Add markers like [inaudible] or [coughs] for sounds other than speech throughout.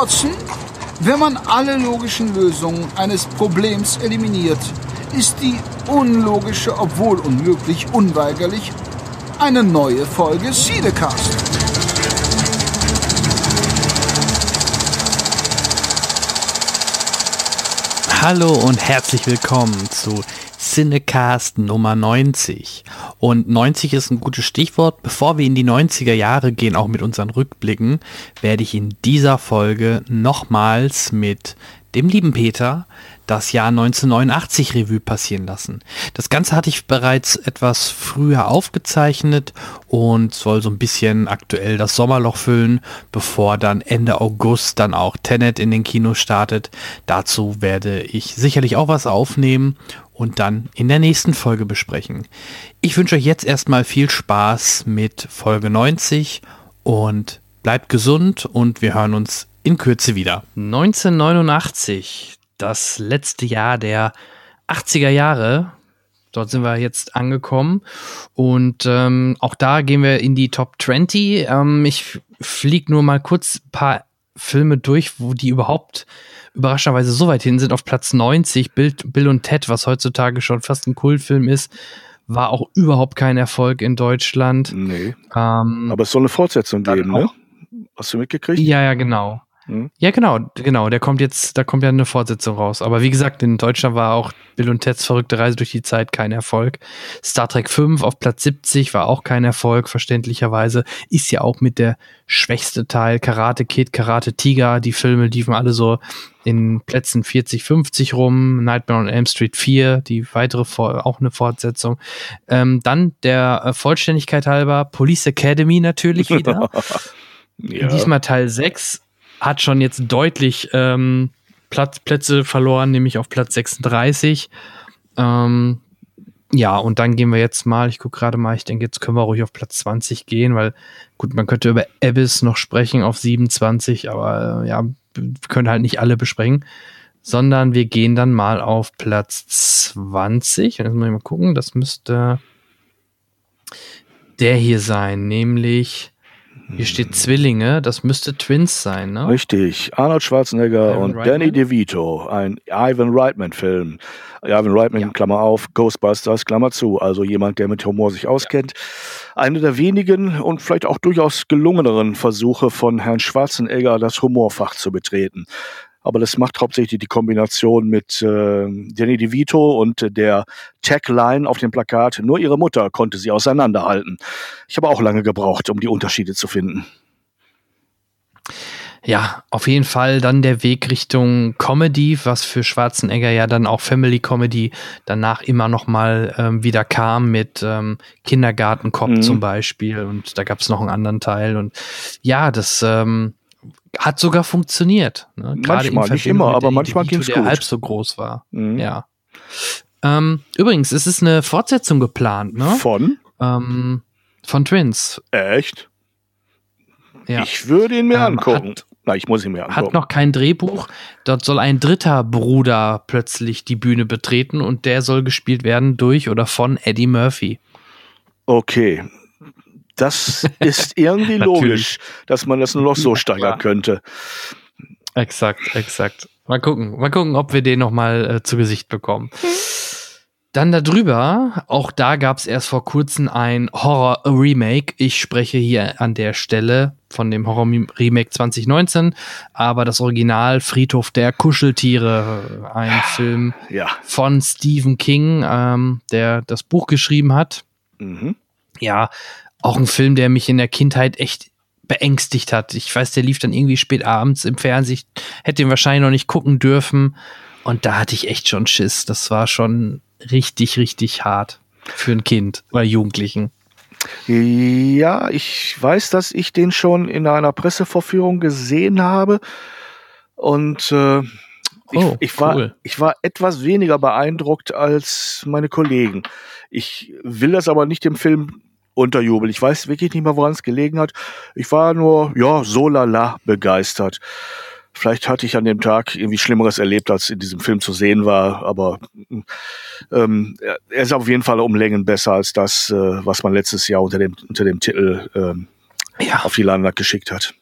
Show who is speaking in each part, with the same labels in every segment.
Speaker 1: Watson, wenn man alle logischen Lösungen eines Problems eliminiert, ist die unlogische, obwohl unmöglich, unweigerlich eine neue Folge Siedecast.
Speaker 2: Hallo und herzlich willkommen zu Cinecast Nummer 90. Und 90 ist ein gutes Stichwort. Bevor wir in die 90er Jahre gehen, auch mit unseren Rückblicken, werde ich in dieser Folge nochmals mit dem lieben Peter das Jahr 1989 Revue passieren lassen. Das Ganze hatte ich bereits etwas früher aufgezeichnet und soll so ein bisschen aktuell das Sommerloch füllen, bevor dann Ende August dann auch Tenet in den Kinos startet. Dazu werde ich sicherlich auch was aufnehmen und dann in der nächsten Folge besprechen. Ich wünsche euch jetzt erstmal viel Spaß mit Folge 90 und bleibt gesund und wir hören uns in Kürze wieder. 1989, das letzte Jahr der 80er Jahre. Dort sind wir jetzt angekommen. Und ähm, auch da gehen wir in die Top 20. Ähm, ich fliege nur mal kurz ein paar Filme durch, wo die überhaupt überraschenderweise so weit hin sind. Auf Platz 90, Bill, Bill und Ted, was heutzutage schon fast ein Kultfilm ist, war auch überhaupt kein Erfolg in Deutschland.
Speaker 3: Nee. Ähm, Aber es soll eine Fortsetzung geben, ne? Hast du mitgekriegt?
Speaker 2: Ja, ja, genau. Hm? Ja, genau, genau. Der kommt jetzt, da kommt ja eine Fortsetzung raus. Aber wie gesagt, in Deutschland war auch Bill und Teds verrückte Reise durch die Zeit kein Erfolg. Star Trek 5 auf Platz 70 war auch kein Erfolg, verständlicherweise. Ist ja auch mit der schwächste Teil. Karate Kid, Karate Tiger, die Filme liefen alle so in Plätzen 40, 50 rum. Nightmare on Elm Street 4, die weitere, auch eine Fortsetzung. Ähm, dann der äh, Vollständigkeit halber Police Academy natürlich wieder. [laughs] ja. Diesmal Teil 6 hat schon jetzt deutlich ähm, Platz, Plätze verloren, nämlich auf Platz 36. Ähm, ja, und dann gehen wir jetzt mal, ich gucke gerade mal, ich denke, jetzt können wir ruhig auf Platz 20 gehen, weil gut, man könnte über Abyss noch sprechen auf 27, aber äh, ja, wir können halt nicht alle besprechen, sondern wir gehen dann mal auf Platz 20. Und jetzt muss ich mal gucken, das müsste der hier sein, nämlich hier steht Zwillinge, das müsste Twins sein, ne?
Speaker 3: Richtig. Arnold Schwarzenegger Ivan und Reitman? Danny DeVito, ein Ivan Reitman-Film. Ivan Reitman, ja. Klammer auf, Ghostbusters, Klammer zu. Also jemand, der mit Humor sich auskennt. Ja. Eine der wenigen und vielleicht auch durchaus gelungeneren Versuche von Herrn Schwarzenegger, das Humorfach zu betreten aber das macht hauptsächlich die Kombination mit äh, Danny DeVito und der Tagline auf dem Plakat. Nur ihre Mutter konnte sie auseinanderhalten. Ich habe auch lange gebraucht, um die Unterschiede zu finden.
Speaker 2: Ja, auf jeden Fall dann der Weg Richtung Comedy, was für Schwarzenegger ja dann auch Family Comedy danach immer noch mal ähm, wieder kam mit ähm, Kindergartenkopf mhm. zum Beispiel und da gab es noch einen anderen Teil und ja, das ähm, hat sogar funktioniert. Ne?
Speaker 3: manchmal, nicht immer, aber manchmal ging es gut.
Speaker 2: Der halb so groß war. Mhm. Ja. Ähm, übrigens, es ist eine Fortsetzung geplant, ne?
Speaker 3: Von?
Speaker 2: Ähm, von Twins.
Speaker 3: Echt? Ja. Ich würde ihn mir ähm, angucken. Hat, Na, ich muss ihn mir angucken.
Speaker 2: Hat noch kein Drehbuch. Dort soll ein dritter Bruder plötzlich die Bühne betreten und der soll gespielt werden durch oder von Eddie Murphy.
Speaker 3: Okay, das ist irgendwie [laughs] logisch, dass man das nur noch so steigern könnte.
Speaker 2: Exakt, exakt. Mal gucken, mal gucken, ob wir den noch mal äh, zu Gesicht bekommen. Dann darüber, auch da gab es erst vor kurzem ein Horror-Remake. Ich spreche hier an der Stelle von dem Horror-Remake 2019, aber das Original Friedhof der Kuscheltiere, ein Film ja. von Stephen King, ähm, der das Buch geschrieben hat. Mhm. Ja, auch ein Film, der mich in der Kindheit echt beängstigt hat. Ich weiß, der lief dann irgendwie spät abends im Fernsehen. Ich hätte ihn wahrscheinlich noch nicht gucken dürfen. Und da hatte ich echt schon Schiss. Das war schon richtig, richtig hart für ein Kind oder Jugendlichen.
Speaker 3: Ja, ich weiß, dass ich den schon in einer Pressevorführung gesehen habe. Und äh, ich, oh, ich, cool. war, ich war etwas weniger beeindruckt als meine Kollegen. Ich will das aber nicht dem Film unterjubeln. Ich weiß wirklich nicht mehr, woran es gelegen hat. Ich war nur, ja, so lala begeistert. Vielleicht hatte ich an dem Tag irgendwie Schlimmeres erlebt, als in diesem Film zu sehen war, aber ähm, er ist auf jeden Fall um Längen besser als das, äh, was man letztes Jahr unter dem, unter dem Titel ähm, ja. auf die Leinwand geschickt hat.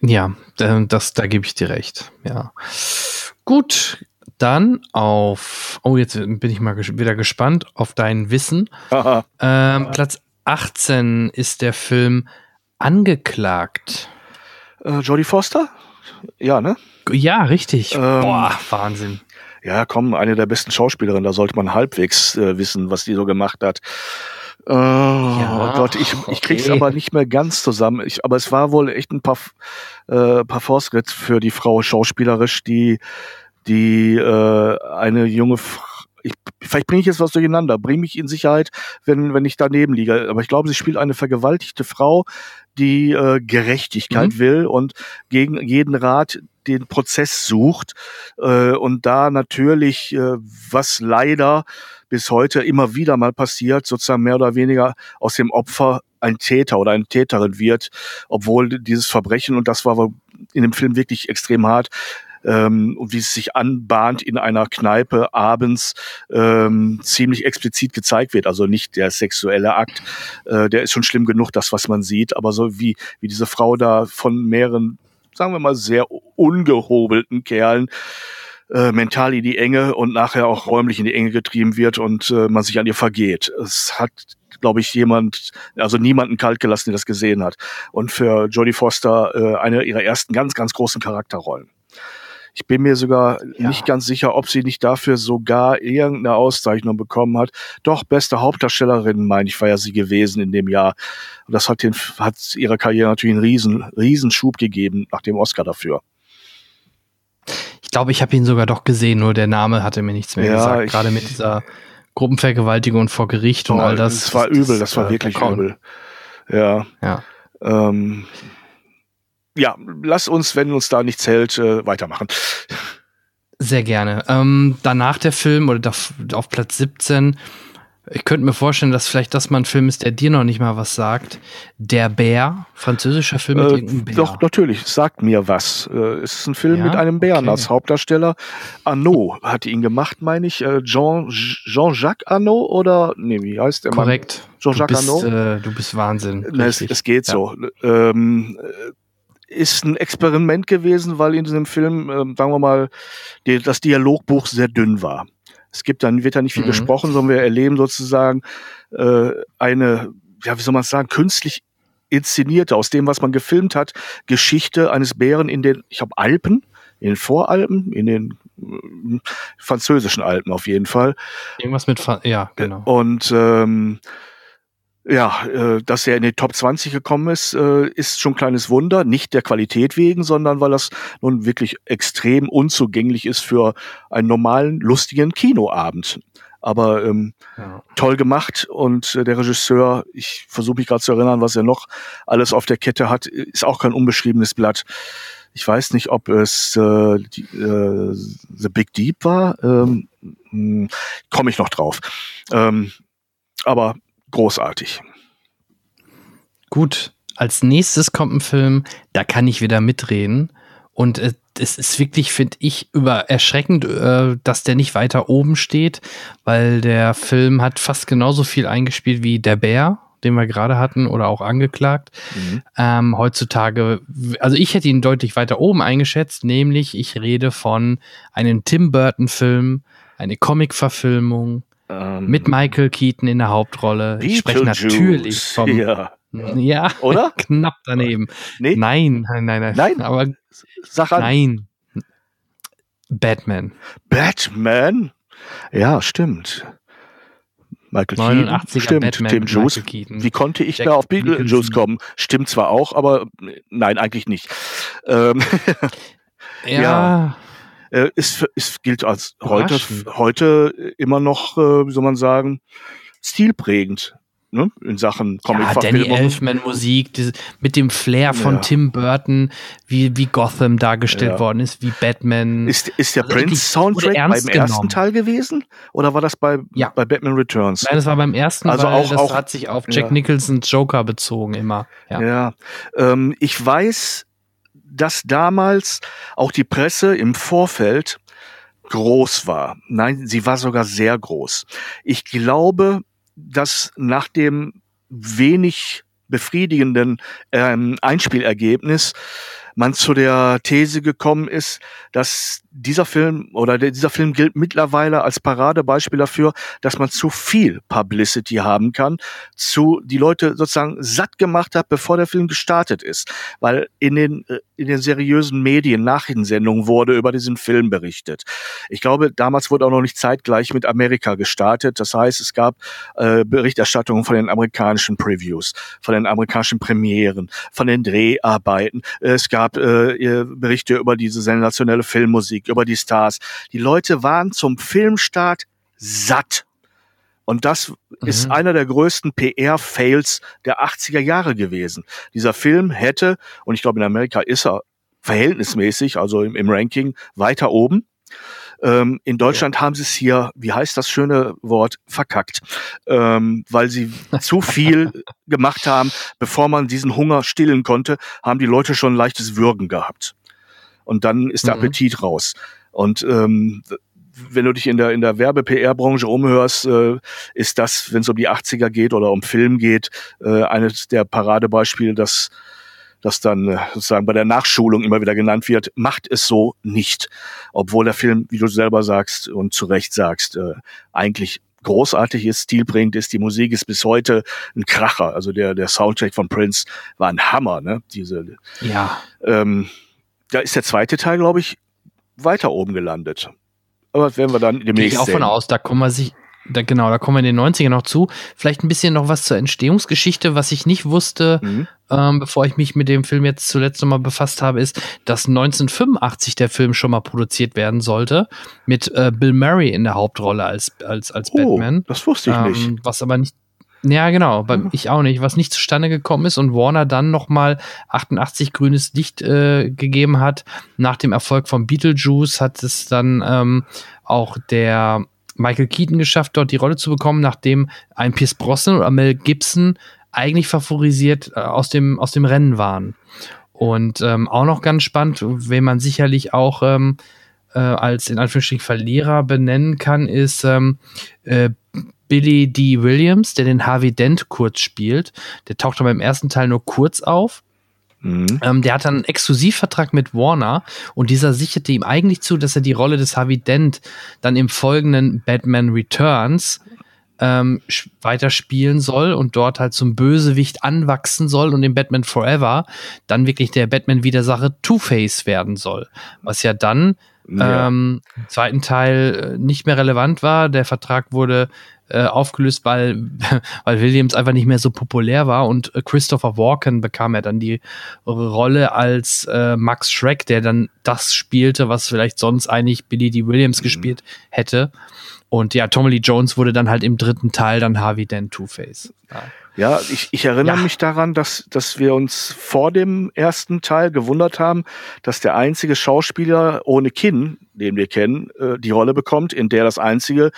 Speaker 2: Ja, das, da gebe ich dir recht. Ja. Gut, dann auf, oh, jetzt bin ich mal ges wieder gespannt auf dein Wissen. Ähm, Platz 18 ist der Film Angeklagt.
Speaker 3: Äh, Jodie Foster? Ja, ne?
Speaker 2: Ja, richtig. Ähm, Boah, Wahnsinn.
Speaker 3: Ja, komm, eine der besten Schauspielerinnen, da sollte man halbwegs äh, wissen, was die so gemacht hat. Oh, ja, Gott, ich, ich krieg's okay. aber nicht mehr ganz zusammen. Ich, aber es war wohl echt ein paar, äh, paar Fortschritt für die Frau schauspielerisch, die, die äh, eine junge ich, vielleicht bringe ich jetzt was durcheinander, bringe mich in Sicherheit, wenn, wenn ich daneben liege. Aber ich glaube, sie spielt eine vergewaltigte Frau, die äh, Gerechtigkeit mhm. will und gegen jeden Rat den Prozess sucht. Äh, und da natürlich, äh, was leider bis heute immer wieder mal passiert, sozusagen mehr oder weniger aus dem Opfer ein Täter oder eine Täterin wird, obwohl dieses Verbrechen, und das war in dem Film wirklich extrem hart, ähm, und wie es sich anbahnt in einer Kneipe abends ähm, ziemlich explizit gezeigt wird. Also nicht der sexuelle Akt, äh, der ist schon schlimm genug, das, was man sieht, aber so wie, wie diese Frau da von mehreren, sagen wir mal, sehr ungehobelten Kerlen äh, mental in die Enge und nachher auch räumlich in die Enge getrieben wird und äh, man sich an ihr vergeht. Es hat, glaube ich, jemand, also niemanden kalt gelassen, der das gesehen hat. Und für Jodie Foster äh, eine ihrer ersten ganz, ganz großen Charakterrollen. Ich bin mir sogar ja. nicht ganz sicher, ob sie nicht dafür sogar irgendeine Auszeichnung bekommen hat. Doch, beste Hauptdarstellerin, meine ich, war ja sie gewesen in dem Jahr. Und das hat, den, hat ihrer Karriere natürlich einen riesen, riesen Schub gegeben nach dem Oscar dafür.
Speaker 2: Ich glaube, ich habe ihn sogar doch gesehen, nur der Name hatte mir nichts mehr ja, gesagt. Gerade mit dieser Gruppenvergewaltigung vor Gericht und all das.
Speaker 3: Das war übel, das, das war äh, wirklich übel. Ja. Ja. Ähm, ja, lass uns, wenn uns da nichts hält, äh, weitermachen.
Speaker 2: Sehr gerne. Ähm, danach der Film oder auf Platz 17. Ich könnte mir vorstellen, dass vielleicht das mal ein Film ist, der dir noch nicht mal was sagt. Der Bär, französischer Film mit
Speaker 3: äh, irgendeinem Bär. Doch, natürlich, sagt mir was. Äh, es ist ein Film ja? mit einem Bären okay. als Hauptdarsteller. Arnaud hat ihn gemacht, meine ich. Äh, Jean, Jean-Jacques Arnaud oder, nee, wie heißt der
Speaker 2: Korrekt. Jean-Jacques Arnaud? Äh, du bist Wahnsinn.
Speaker 3: Na, es, es, geht ja. so. Ähm, ist ein Experiment gewesen, weil in diesem Film, äh, sagen wir mal, die, das Dialogbuch sehr dünn war. Es gibt dann, wird da nicht viel mhm. gesprochen, sondern wir erleben sozusagen äh, eine, ja, wie soll man sagen, künstlich inszenierte, aus dem, was man gefilmt hat, Geschichte eines Bären in den, ich habe Alpen, in den Voralpen, in den äh, französischen Alpen auf jeden Fall.
Speaker 2: Irgendwas mit, ja, genau.
Speaker 3: Und ähm, ja, äh, dass er in die Top 20 gekommen ist, äh, ist schon ein kleines Wunder. Nicht der Qualität wegen, sondern weil das nun wirklich extrem unzugänglich ist für einen normalen, lustigen Kinoabend. Aber ähm, ja. toll gemacht und äh, der Regisseur, ich versuche mich gerade zu erinnern, was er noch alles auf der Kette hat, ist auch kein unbeschriebenes Blatt. Ich weiß nicht, ob es äh, die, äh, The Big Deep war. Ähm, hm, Komme ich noch drauf. Ähm, aber großartig.
Speaker 2: Gut, als nächstes kommt ein Film, da kann ich wieder mitreden. Und äh, es ist wirklich, finde ich, über erschreckend, äh, dass der nicht weiter oben steht, weil der Film hat fast genauso viel eingespielt wie Der Bär, den wir gerade hatten, oder auch angeklagt. Mhm. Ähm, heutzutage, also ich hätte ihn deutlich weiter oben eingeschätzt, nämlich ich rede von einem Tim Burton-Film, eine Comic-Verfilmung ähm, mit Michael Keaton in der Hauptrolle. Ich spreche natürlich vom. Ja. Ja, oder? [laughs] knapp daneben. Nee? Nein, nein, nein, nein. Nein, aber Sag an. Nein. Batman.
Speaker 3: Batman? Ja, stimmt. Michael Keaton. Stimmt, Tim Juice. Wie konnte ich Jack da auf Beetlejuice kommen? Stimmt zwar auch, aber nein, eigentlich nicht. Ähm, [laughs]
Speaker 2: ja. ja
Speaker 3: äh, ist, ist, gilt als heute, heute immer noch, äh, wie soll man sagen, stilprägend. Ne, in Sachen
Speaker 2: Comic. Ja, Danny Elfman Musik, diese, mit dem Flair von ja. Tim Burton, wie, wie Gotham dargestellt ja. worden ist, wie Batman.
Speaker 3: Ist, ist der also Prince Soundtrack beim ersten genommen. Teil gewesen? Oder war das bei, ja. bei Batman Returns?
Speaker 2: Nein, das war beim ersten, also auch, das auch, hat sich auf Jack Nicholsons Joker bezogen immer.
Speaker 3: Ja, ja. Ähm, ich weiß, dass damals auch die Presse im Vorfeld groß war. Nein, sie war sogar sehr groß. Ich glaube, dass nach dem wenig befriedigenden ähm, Einspielergebnis man zu der These gekommen ist, dass dieser Film oder dieser Film gilt mittlerweile als Paradebeispiel dafür, dass man zu viel Publicity haben kann, zu die Leute sozusagen satt gemacht hat, bevor der Film gestartet ist, weil in den äh, in den seriösen Medien Nachrichtensendungen wurde über diesen Film berichtet. Ich glaube, damals wurde auch noch nicht zeitgleich mit Amerika gestartet. Das heißt, es gab äh, Berichterstattungen von den amerikanischen Previews, von den amerikanischen Premieren, von den Dreharbeiten. Es gab äh, Berichte über diese sensationelle Filmmusik, über die Stars. Die Leute waren zum Filmstart satt. Und das mhm. ist einer der größten PR-Fails der 80er Jahre gewesen. Dieser Film hätte, und ich glaube in Amerika ist er verhältnismäßig, also im, im Ranking, weiter oben. Ähm, in Deutschland ja. haben sie es hier, wie heißt das schöne Wort, verkackt, ähm, weil sie [laughs] zu viel gemacht haben. Bevor man diesen Hunger stillen konnte, haben die Leute schon ein leichtes Würgen gehabt. Und dann ist der mhm. Appetit raus. Und ähm, wenn du dich in der in der Werbe-PR-Branche umhörst, äh, ist das, wenn es um die 80er geht oder um Film geht, äh, eines der Paradebeispiele, dass das dann äh, sozusagen bei der Nachschulung immer wieder genannt wird, macht es so nicht. Obwohl der Film, wie du selber sagst und zu Recht sagst, äh, eigentlich großartig ist, stilbringend ist. Die Musik ist bis heute ein Kracher. Also der, der Soundtrack von Prince war ein Hammer, ne? Diese,
Speaker 2: ja.
Speaker 3: Ähm, da ist der zweite Teil, glaube ich, weiter oben gelandet. Aber das werden wir dann demnächst
Speaker 2: Gehe ich auch
Speaker 3: sehen.
Speaker 2: von aus, da kommen wir sich, da, genau, da kommen wir in den 90ern noch zu. Vielleicht ein bisschen noch was zur Entstehungsgeschichte, was ich nicht wusste, mhm. ähm, bevor ich mich mit dem Film jetzt zuletzt nochmal befasst habe, ist, dass 1985 der Film schon mal produziert werden sollte, mit äh, Bill Murray in der Hauptrolle als, als, als oh, Batman.
Speaker 3: Das wusste ich ähm, nicht.
Speaker 2: Was aber nicht ja, genau, bei, mhm. ich auch nicht, was nicht zustande gekommen ist und Warner dann nochmal 88 grünes Licht äh, gegeben hat. Nach dem Erfolg von Beetlejuice hat es dann ähm, auch der Michael Keaton geschafft, dort die Rolle zu bekommen, nachdem ein Pierce Brosnan oder Mel Gibson eigentlich favorisiert äh, aus, dem, aus dem Rennen waren. Und ähm, auch noch ganz spannend, wenn man sicherlich auch ähm, äh, als in Anführungsstrichen Verlierer benennen kann, ist ähm, äh, Billy D. Williams, der den Harvey Dent kurz spielt. Der taucht aber im ersten Teil nur kurz auf. Mhm. Ähm, der hat dann einen Exklusivvertrag mit Warner und dieser sicherte ihm eigentlich zu, dass er die Rolle des Harvey Dent dann im folgenden Batman Returns ähm, weiter spielen soll und dort halt zum Bösewicht anwachsen soll und im Batman Forever dann wirklich der Batman-Widersache Two-Face werden soll. Was ja dann ja. ähm, im zweiten Teil äh, nicht mehr relevant war. Der Vertrag wurde äh, aufgelöst, weil, [laughs] weil Williams einfach nicht mehr so populär war und äh, Christopher Walken bekam er dann die Rolle als äh, Max Schreck, der dann das spielte, was vielleicht sonst eigentlich Billy D. Williams mhm. gespielt hätte. Und ja, Tommy Lee Jones wurde dann halt im dritten Teil dann Harvey Dent Two-Face.
Speaker 3: Ja. Ja, ich, ich erinnere ja. mich daran, dass, dass wir uns vor dem ersten Teil gewundert haben, dass der einzige Schauspieler ohne Kinn, den wir kennen, äh, die Rolle bekommt, in der das einzige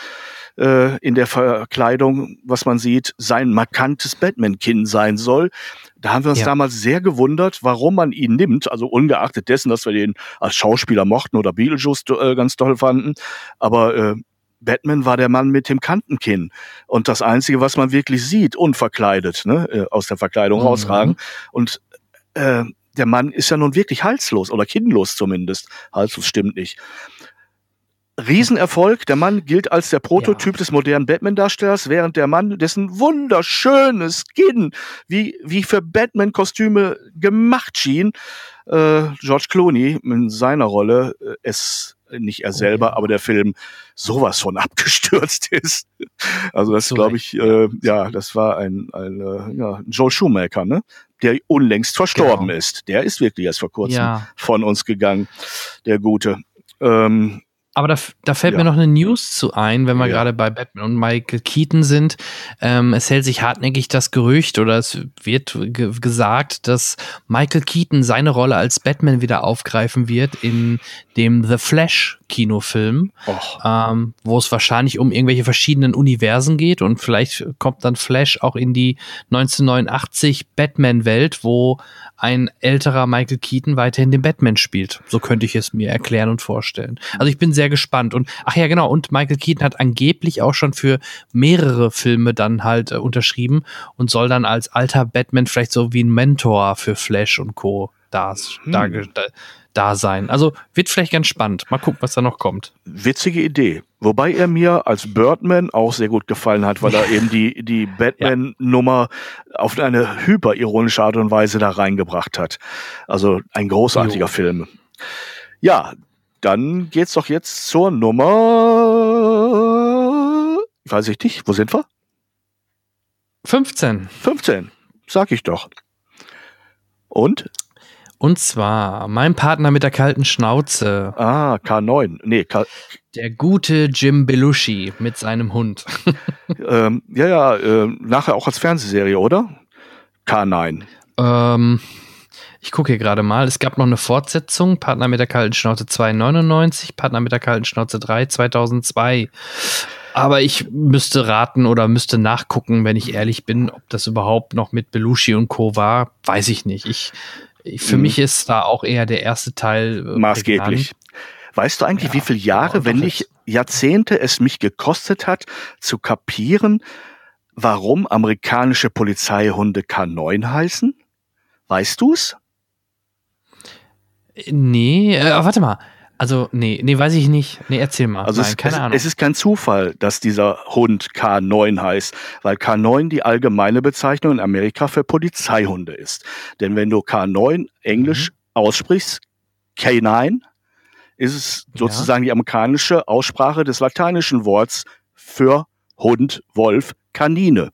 Speaker 3: äh, in der Verkleidung, was man sieht, sein markantes Batman-Kinn sein soll. Da haben wir uns ja. damals sehr gewundert, warum man ihn nimmt, also ungeachtet dessen, dass wir den als Schauspieler mochten oder Beetlejuice äh, ganz toll fanden. Aber äh, Batman war der Mann mit dem Kantenkinn. Und das Einzige, was man wirklich sieht, unverkleidet, ne, äh, aus der Verkleidung mhm. rausragen. Und äh, der Mann ist ja nun wirklich halslos oder kinnlos zumindest. Halslos stimmt nicht. Riesenerfolg. Der Mann gilt als der Prototyp ja. des modernen Batman-Darstellers, während der Mann, dessen wunderschönes Skin wie, wie für Batman-Kostüme gemacht schien, äh, George Clooney in seiner Rolle äh, es nicht er selber, aber der Film sowas von [laughs] abgestürzt ist. Also das glaube ich, äh, ja, das war ein, ein äh, ja, Joel Schumacher, ne? der unlängst verstorben genau. ist. Der ist wirklich erst vor kurzem ja. von uns gegangen, der Gute. Ähm,
Speaker 2: aber da, da fällt ja. mir noch eine News zu ein, wenn wir ja. gerade bei Batman und Michael Keaton sind. Ähm, es hält sich hartnäckig das Gerücht oder es wird ge gesagt, dass Michael Keaton seine Rolle als Batman wieder aufgreifen wird in dem The Flash Kinofilm, ähm, wo es wahrscheinlich um irgendwelche verschiedenen Universen geht und vielleicht kommt dann Flash auch in die 1989 Batman-Welt, wo ein älterer Michael Keaton weiterhin den Batman spielt. So könnte ich es mir erklären und vorstellen. Also ich bin sehr gespannt. Und ach ja, genau, und Michael Keaton hat angeblich auch schon für mehrere Filme dann halt äh, unterschrieben und soll dann als alter Batman vielleicht so wie ein Mentor für Flash und Co. da, hm. da, da sein. Also wird vielleicht ganz spannend. Mal gucken, was da noch kommt.
Speaker 3: Witzige Idee. Wobei er mir als Birdman auch sehr gut gefallen hat, weil er [laughs] eben die, die Batman-Nummer auf eine hyperironische Art und Weise da reingebracht hat. Also ein großartiger jo. Film. Ja, dann geht's doch jetzt zur Nummer. Weiß ich nicht. Wo sind wir?
Speaker 2: 15.
Speaker 3: 15. Sag ich doch. Und?
Speaker 2: Und zwar mein Partner mit der kalten Schnauze.
Speaker 3: Ah, K9. Nee, K
Speaker 2: der gute Jim Belushi mit seinem Hund. [laughs]
Speaker 3: ähm, ja, ja, äh, nachher auch als Fernsehserie, oder? K9.
Speaker 2: Ähm, ich gucke hier gerade mal. Es gab noch eine Fortsetzung. Partner mit der kalten Schnauze 2,99. Partner mit der kalten Schnauze 3, 2002. Aber ich müsste raten oder müsste nachgucken, wenn ich ehrlich bin, ob das überhaupt noch mit Belushi und Co. war. Weiß ich nicht. Ich für mhm. mich ist da auch eher der erste Teil
Speaker 3: äh, maßgeblich. Weißt du eigentlich, ja, wie viele Jahre, wenn nicht Jahrzehnte es mich gekostet hat, zu kapieren, warum amerikanische Polizeihunde K9 heißen? Weißt du's?
Speaker 2: Nee, äh, warte mal. Also, nee, nee, weiß ich nicht. Nee, erzähl mal.
Speaker 3: Also, Nein, es, keine es, Ahnung. es ist kein Zufall, dass dieser Hund K9 heißt, weil K9 die allgemeine Bezeichnung in Amerika für Polizeihunde ist. Denn wenn du K9 Englisch mhm. aussprichst, K9, ist es sozusagen ja. die amerikanische Aussprache des lateinischen Worts für Hund, Wolf, Kanine.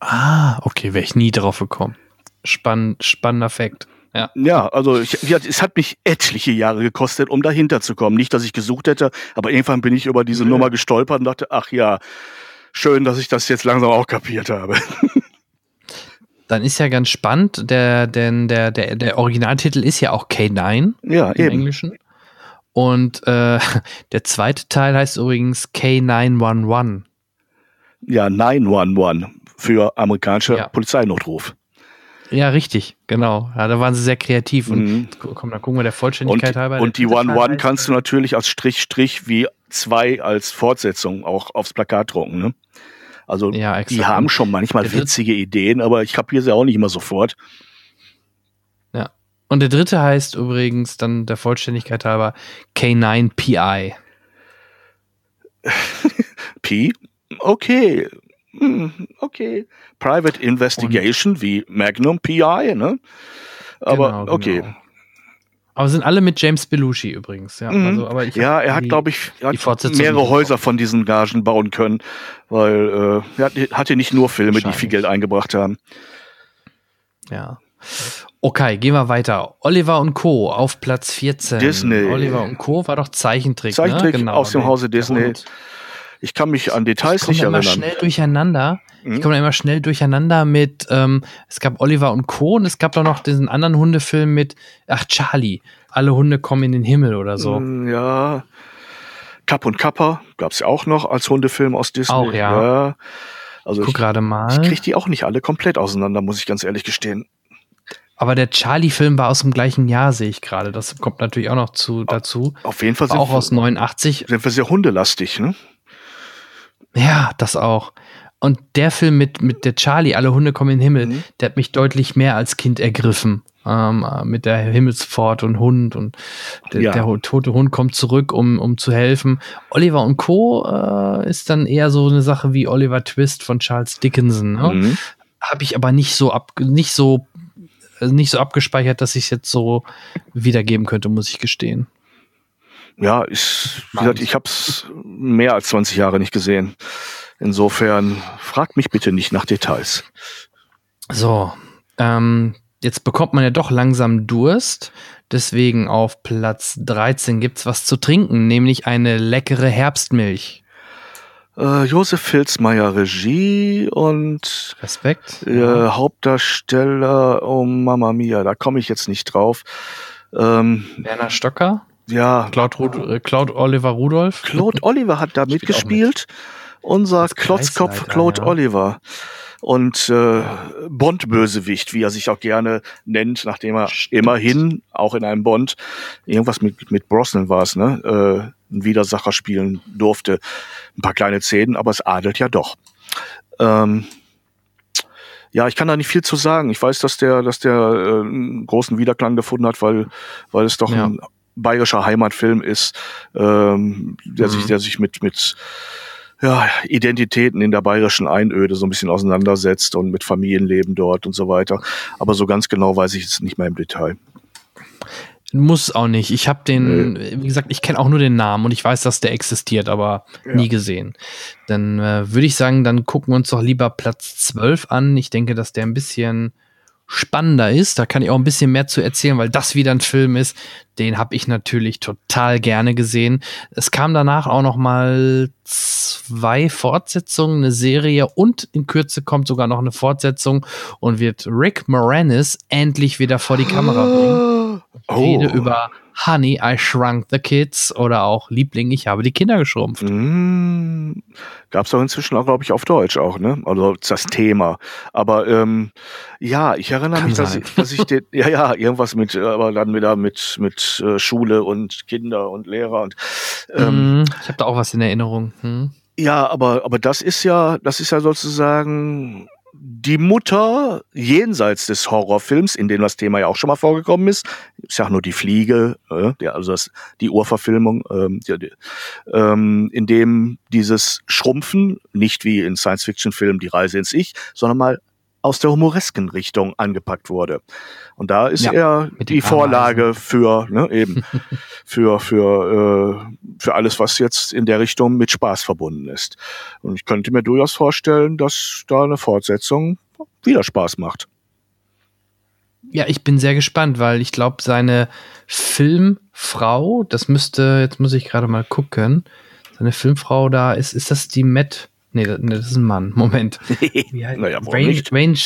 Speaker 2: Ah, okay, wäre ich nie drauf gekommen. Spann, spannender Fakt. Ja,
Speaker 3: ja also ich, es hat mich etliche Jahre gekostet, um dahinter zu kommen. Nicht, dass ich gesucht hätte, aber irgendwann bin ich über diese mhm. Nummer gestolpert und dachte, ach ja, schön, dass ich das jetzt langsam auch kapiert habe. [laughs]
Speaker 2: Dann ist ja ganz spannend, der, denn der, der, der Originaltitel ist ja auch K9
Speaker 3: ja,
Speaker 2: im eben. Englischen. Und äh, [laughs] der zweite Teil heißt übrigens K911.
Speaker 3: Ja, 911 für amerikanische ja. Polizeinotruf.
Speaker 2: Ja, richtig, genau. Ja, da waren sie sehr kreativ. Und mhm. komm, dann gucken wir der Vollständigkeit
Speaker 3: und,
Speaker 2: halber.
Speaker 3: Und die One-One kannst du natürlich als Strich-Strich wie zwei als Fortsetzung auch aufs Plakat drucken. Ne? Also ja, die haben schon manchmal witzige Ideen, aber ich kapiere sie auch nicht immer sofort.
Speaker 2: Ja. Und der dritte heißt übrigens dann der Vollständigkeit halber K9PI. [laughs]
Speaker 3: P? Okay. Hm, okay. Private Investigation Und wie Magnum PI, ne? Aber genau, genau. okay.
Speaker 2: Aber sind alle mit James Belushi übrigens, ja.
Speaker 3: Mhm. Also, aber ich ja, er hat, glaube ich, mehrere Häuser von diesen Gagen bauen können, weil äh, er hatte nicht nur Filme, die viel Geld eingebracht haben.
Speaker 2: Ja. Okay, gehen wir weiter. Oliver und Co. auf Platz 14.
Speaker 3: Disney.
Speaker 2: Oliver und Co. war doch Zeichentrick.
Speaker 3: Zeichentrick ne? genau, aus dem Hause Disney. Ich kann mich an Details nicht erinnern.
Speaker 2: Ich komme immer schnell durcheinander. Mhm. Ich komme immer schnell durcheinander mit, ähm, es gab Oliver und Co. und es gab doch noch diesen anderen Hundefilm mit, ach, Charlie. Alle Hunde kommen in den Himmel oder so.
Speaker 3: Mm, ja. Kapp und Kappa gab es ja auch noch als Hundefilm aus Disney.
Speaker 2: Auch, ja. ja.
Speaker 3: Also Guck
Speaker 2: gerade mal.
Speaker 3: Ich kriege die auch nicht alle komplett auseinander, muss ich ganz ehrlich gestehen.
Speaker 2: Aber der Charlie-Film war aus dem gleichen Jahr, sehe ich gerade. Das kommt natürlich auch noch zu, dazu.
Speaker 3: Auf jeden Fall
Speaker 2: war auch aus 89.
Speaker 3: Sind wir sehr hundelastig, ne?
Speaker 2: Ja, das auch. Und der Film mit, mit der Charlie, alle Hunde kommen in den Himmel, mhm. der hat mich deutlich mehr als Kind ergriffen. Ähm, mit der Himmelsfahrt und Hund und der, ja. der, tote Hund kommt zurück, um, um zu helfen. Oliver und Co. Äh, ist dann eher so eine Sache wie Oliver Twist von Charles Dickinson. Ne? Mhm. Habe ich aber nicht so ab, nicht so, nicht so abgespeichert, dass ich es jetzt so wiedergeben könnte, muss ich gestehen.
Speaker 3: Ja, ich, wie gesagt, ich habe es mehr als 20 Jahre nicht gesehen. Insofern fragt mich bitte nicht nach Details.
Speaker 2: So, ähm, jetzt bekommt man ja doch langsam Durst. Deswegen auf Platz 13 gibt's was zu trinken, nämlich eine leckere Herbstmilch.
Speaker 3: Äh, Josef Filzmeier Regie und
Speaker 2: Respekt.
Speaker 3: Äh, Hauptdarsteller, oh Mama Mia, da komme ich jetzt nicht drauf.
Speaker 2: Ähm, Werner Stocker?
Speaker 3: Ja.
Speaker 2: Claude, Rud äh, Claude Oliver Rudolph?
Speaker 3: Claude Oliver hat da [laughs] mitgespielt. Mit. Unser Klotzkopf Claude ja. Oliver. Und äh, Bond-Bösewicht, wie er sich auch gerne nennt, nachdem er Stimmt. immerhin auch in einem Bond irgendwas mit, mit Brosnan war es, ne? Äh, ein Widersacher spielen durfte. Ein paar kleine Szenen, aber es adelt ja doch. Ähm, ja, ich kann da nicht viel zu sagen. Ich weiß, dass der, dass der äh, einen großen Wiederklang gefunden hat, weil, weil es doch ja. ein bayerischer Heimatfilm ist, ähm, der mhm. sich, der sich mit, mit ja, Identitäten in der bayerischen Einöde so ein bisschen auseinandersetzt und mit Familienleben dort und so weiter. Aber so ganz genau weiß ich es nicht mehr im Detail.
Speaker 2: Muss auch nicht. Ich habe den, nee. wie gesagt, ich kenne auch nur den Namen und ich weiß, dass der existiert, aber ja. nie gesehen. Dann äh, würde ich sagen, dann gucken wir uns doch lieber Platz 12 an. Ich denke, dass der ein bisschen spannender ist. Da kann ich auch ein bisschen mehr zu erzählen, weil das wieder ein Film ist, den habe ich natürlich total gerne gesehen. Es kam danach auch noch mal zwei Fortsetzungen, eine Serie und in Kürze kommt sogar noch eine Fortsetzung und wird Rick Moranis endlich wieder vor die Kamera bringen. [gasps] Oh. Rede über Honey, I Shrunk the Kids oder auch Liebling, ich habe die Kinder geschrumpft. Mm,
Speaker 3: Gab auch inzwischen auch, glaube ich, auf Deutsch auch, ne? Also das Thema. Aber ähm, ja, ich erinnere Kann mich, dass ich, dass ich den, [laughs] ja, ja, irgendwas mit, aber dann wieder mit, mit äh, Schule und Kinder und Lehrer und
Speaker 2: ähm, mm, ich habe da auch was in Erinnerung. Hm.
Speaker 3: Ja, aber, aber das ist ja, das ist ja sozusagen die Mutter jenseits des Horrorfilms, in dem das Thema ja auch schon mal vorgekommen ist, ich sag nur die Fliege, äh, der, also das, die Urverfilmung, ähm, die, die, ähm, in dem dieses Schrumpfen nicht wie in Science-Fiction-Filmen die Reise ins Ich, sondern mal aus der humoresken Richtung angepackt wurde. Und da ist ja, er die Vorlage für ne, eben [laughs] für für äh, für alles, was jetzt in der Richtung mit Spaß verbunden ist. Und ich könnte mir durchaus vorstellen, dass da eine Fortsetzung wieder Spaß macht.
Speaker 2: Ja, ich bin sehr gespannt, weil ich glaube, seine Filmfrau, das müsste, jetzt muss ich gerade mal gucken, seine Filmfrau da ist, ist das die Matt Nee, das ist ein Mann. [laughs] Moment. [laughs] Wie heißt naja, Range, Range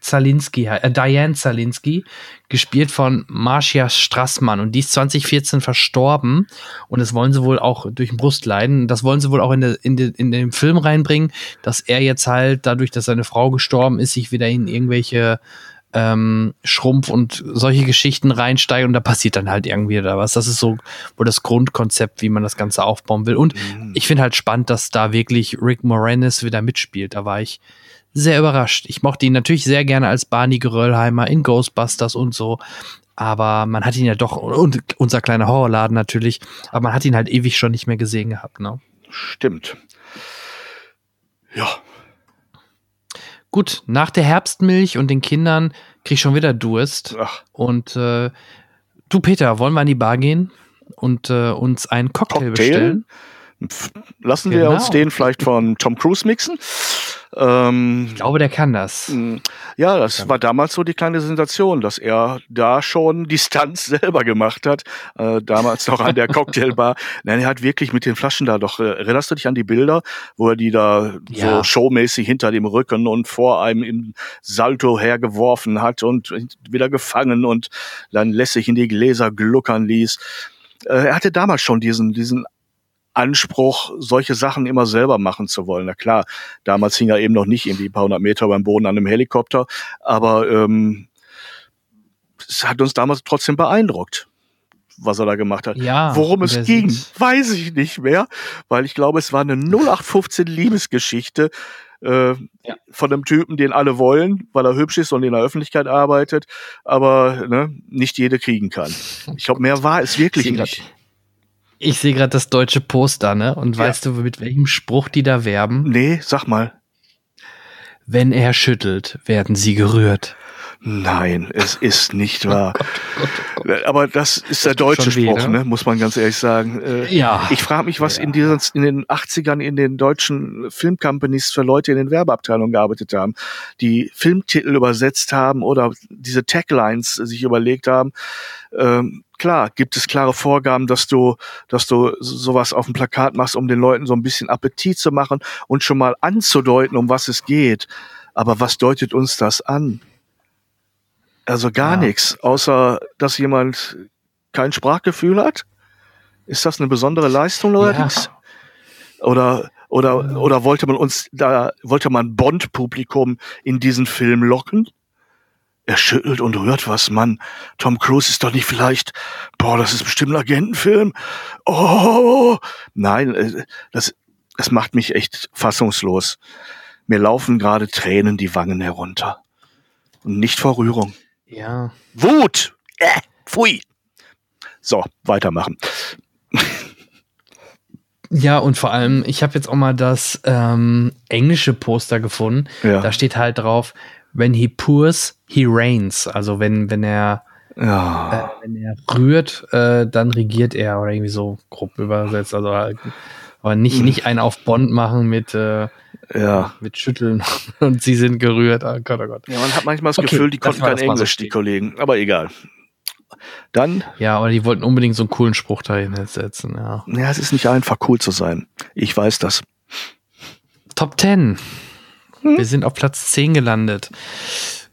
Speaker 2: Zalinski, äh, Diane Zalinski, gespielt von Marcia Strassmann. Und die ist 2014 verstorben. Und das wollen sie wohl auch durch den Brustleiden. Das wollen sie wohl auch in, de, in, de, in den Film reinbringen, dass er jetzt halt, dadurch, dass seine Frau gestorben ist, sich wieder in irgendwelche ähm, Schrumpf und solche Geschichten reinsteigen und da passiert dann halt irgendwie da was. Das ist so wohl das Grundkonzept, wie man das Ganze aufbauen will. Und mhm. ich finde halt spannend, dass da wirklich Rick Moranis wieder mitspielt. Da war ich sehr überrascht. Ich mochte ihn natürlich sehr gerne als Barney Geröllheimer in Ghostbusters und so. Aber man hat ihn ja doch, und unser kleiner Horrorladen natürlich, aber man hat ihn halt ewig schon nicht mehr gesehen gehabt, ne?
Speaker 3: Stimmt. Ja,
Speaker 2: Gut, nach der Herbstmilch und den Kindern krieg ich schon wieder Durst. Ach. Und äh, du, Peter, wollen wir an die Bar gehen und äh, uns einen Cocktail, Cocktail? bestellen?
Speaker 3: Lassen genau. wir uns den vielleicht von Tom Cruise mixen.
Speaker 2: Ähm, ich glaube, der kann das.
Speaker 3: Hm. Ja, das war damals so die kleine Sensation, dass er da schon die Stunts [laughs] selber gemacht hat. Äh, damals noch an der [laughs] Cocktailbar. Nein, er hat wirklich mit den Flaschen da doch, äh, erinnerst du dich an die Bilder, wo er die da ja. so showmäßig hinter dem Rücken und vor einem im Salto hergeworfen hat und wieder gefangen und dann lässig in die Gläser gluckern ließ. Äh, er hatte damals schon diesen, diesen Anspruch, solche Sachen immer selber machen zu wollen. Na klar, damals hing er eben noch nicht irgendwie ein paar hundert Meter beim Boden an einem Helikopter, aber ähm, es hat uns damals trotzdem beeindruckt, was er da gemacht hat.
Speaker 2: Ja,
Speaker 3: Worum es ging, weiß ich nicht mehr, weil ich glaube, es war eine 0815 Liebesgeschichte äh, ja. von einem Typen, den alle wollen, weil er hübsch ist und in der Öffentlichkeit arbeitet, aber ne, nicht jede kriegen kann. Ich glaube, mehr war es wirklich nicht.
Speaker 2: Ich sehe gerade das deutsche Poster, ne? Und ja. weißt du, mit welchem Spruch die da werben?
Speaker 3: Nee, sag mal.
Speaker 2: Wenn er schüttelt, werden sie gerührt.
Speaker 3: Nein, es ist nicht wahr. Oh Gott, oh Gott, Aber das ist das der deutsche Spruch, ne? muss man ganz ehrlich sagen. Äh, ja. Ich frage mich, was ja. in, diesen, in den 80ern in den deutschen Filmcompanies für Leute in den Werbeabteilungen gearbeitet haben, die Filmtitel übersetzt haben oder diese Taglines sich überlegt haben. Ähm, klar, gibt es klare Vorgaben, dass du, dass du sowas auf dem Plakat machst, um den Leuten so ein bisschen Appetit zu machen und schon mal anzudeuten, um was es geht. Aber was deutet uns das an? Also gar ja. nichts, außer dass jemand kein Sprachgefühl hat. Ist das eine besondere Leistung allerdings? Ja. Oder oder oder wollte man uns da wollte man Bond-Publikum in diesen Film locken? Er schüttelt und rührt was, Mann. Tom Cruise ist doch nicht vielleicht, boah, das ist bestimmt ein Agentenfilm. Oh, nein, äh, das, das macht mich echt fassungslos. Mir laufen gerade Tränen die Wangen herunter. Nicht vor Rührung.
Speaker 2: Ja.
Speaker 3: Wut! Äh, pfui! So, weitermachen.
Speaker 2: Ja, und vor allem, ich habe jetzt auch mal das ähm, englische Poster gefunden. Ja. Da steht halt drauf, when he pours, he reigns. Also wenn, wenn er ja. äh, wenn er rührt, äh, dann regiert er oder irgendwie so grob übersetzt. Also aber nicht, nicht einen auf Bond machen mit, äh, ja. mit Schütteln [laughs] und sie sind gerührt. Oh Gott, oh Gott.
Speaker 3: Ja, man hat manchmal das okay, Gefühl, die konnten kein Englisch, so die Kollegen. Aber egal. Dann.
Speaker 2: Ja, aber die wollten unbedingt so einen coolen Spruch dahin setzen, ja.
Speaker 3: Ja, es ist nicht einfach cool zu sein. Ich weiß das.
Speaker 2: Top 10. Hm? Wir sind auf Platz 10 gelandet.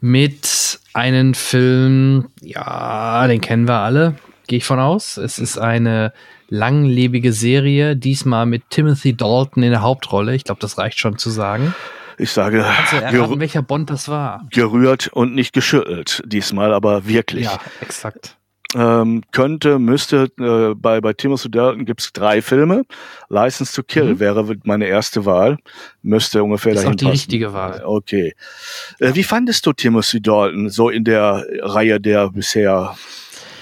Speaker 2: Mit einem Film, ja, den kennen wir alle, gehe ich von aus. Es ist eine langlebige Serie, diesmal mit Timothy Dalton in der Hauptrolle. Ich glaube, das reicht schon zu sagen.
Speaker 3: Ich sage,
Speaker 2: erraten, welcher Bond das war.
Speaker 3: Gerührt und nicht geschüttelt. Diesmal aber wirklich.
Speaker 2: Ja, exakt.
Speaker 3: Ähm, könnte, müsste, äh, bei, bei Timothy Dalton gibt es drei Filme. License to Kill mhm. wäre meine erste Wahl. Müsste ungefähr
Speaker 2: ist
Speaker 3: dahin
Speaker 2: auch die
Speaker 3: passen.
Speaker 2: richtige Wahl.
Speaker 3: Okay. Äh, wie fandest du Timothy Dalton so in der Reihe der bisher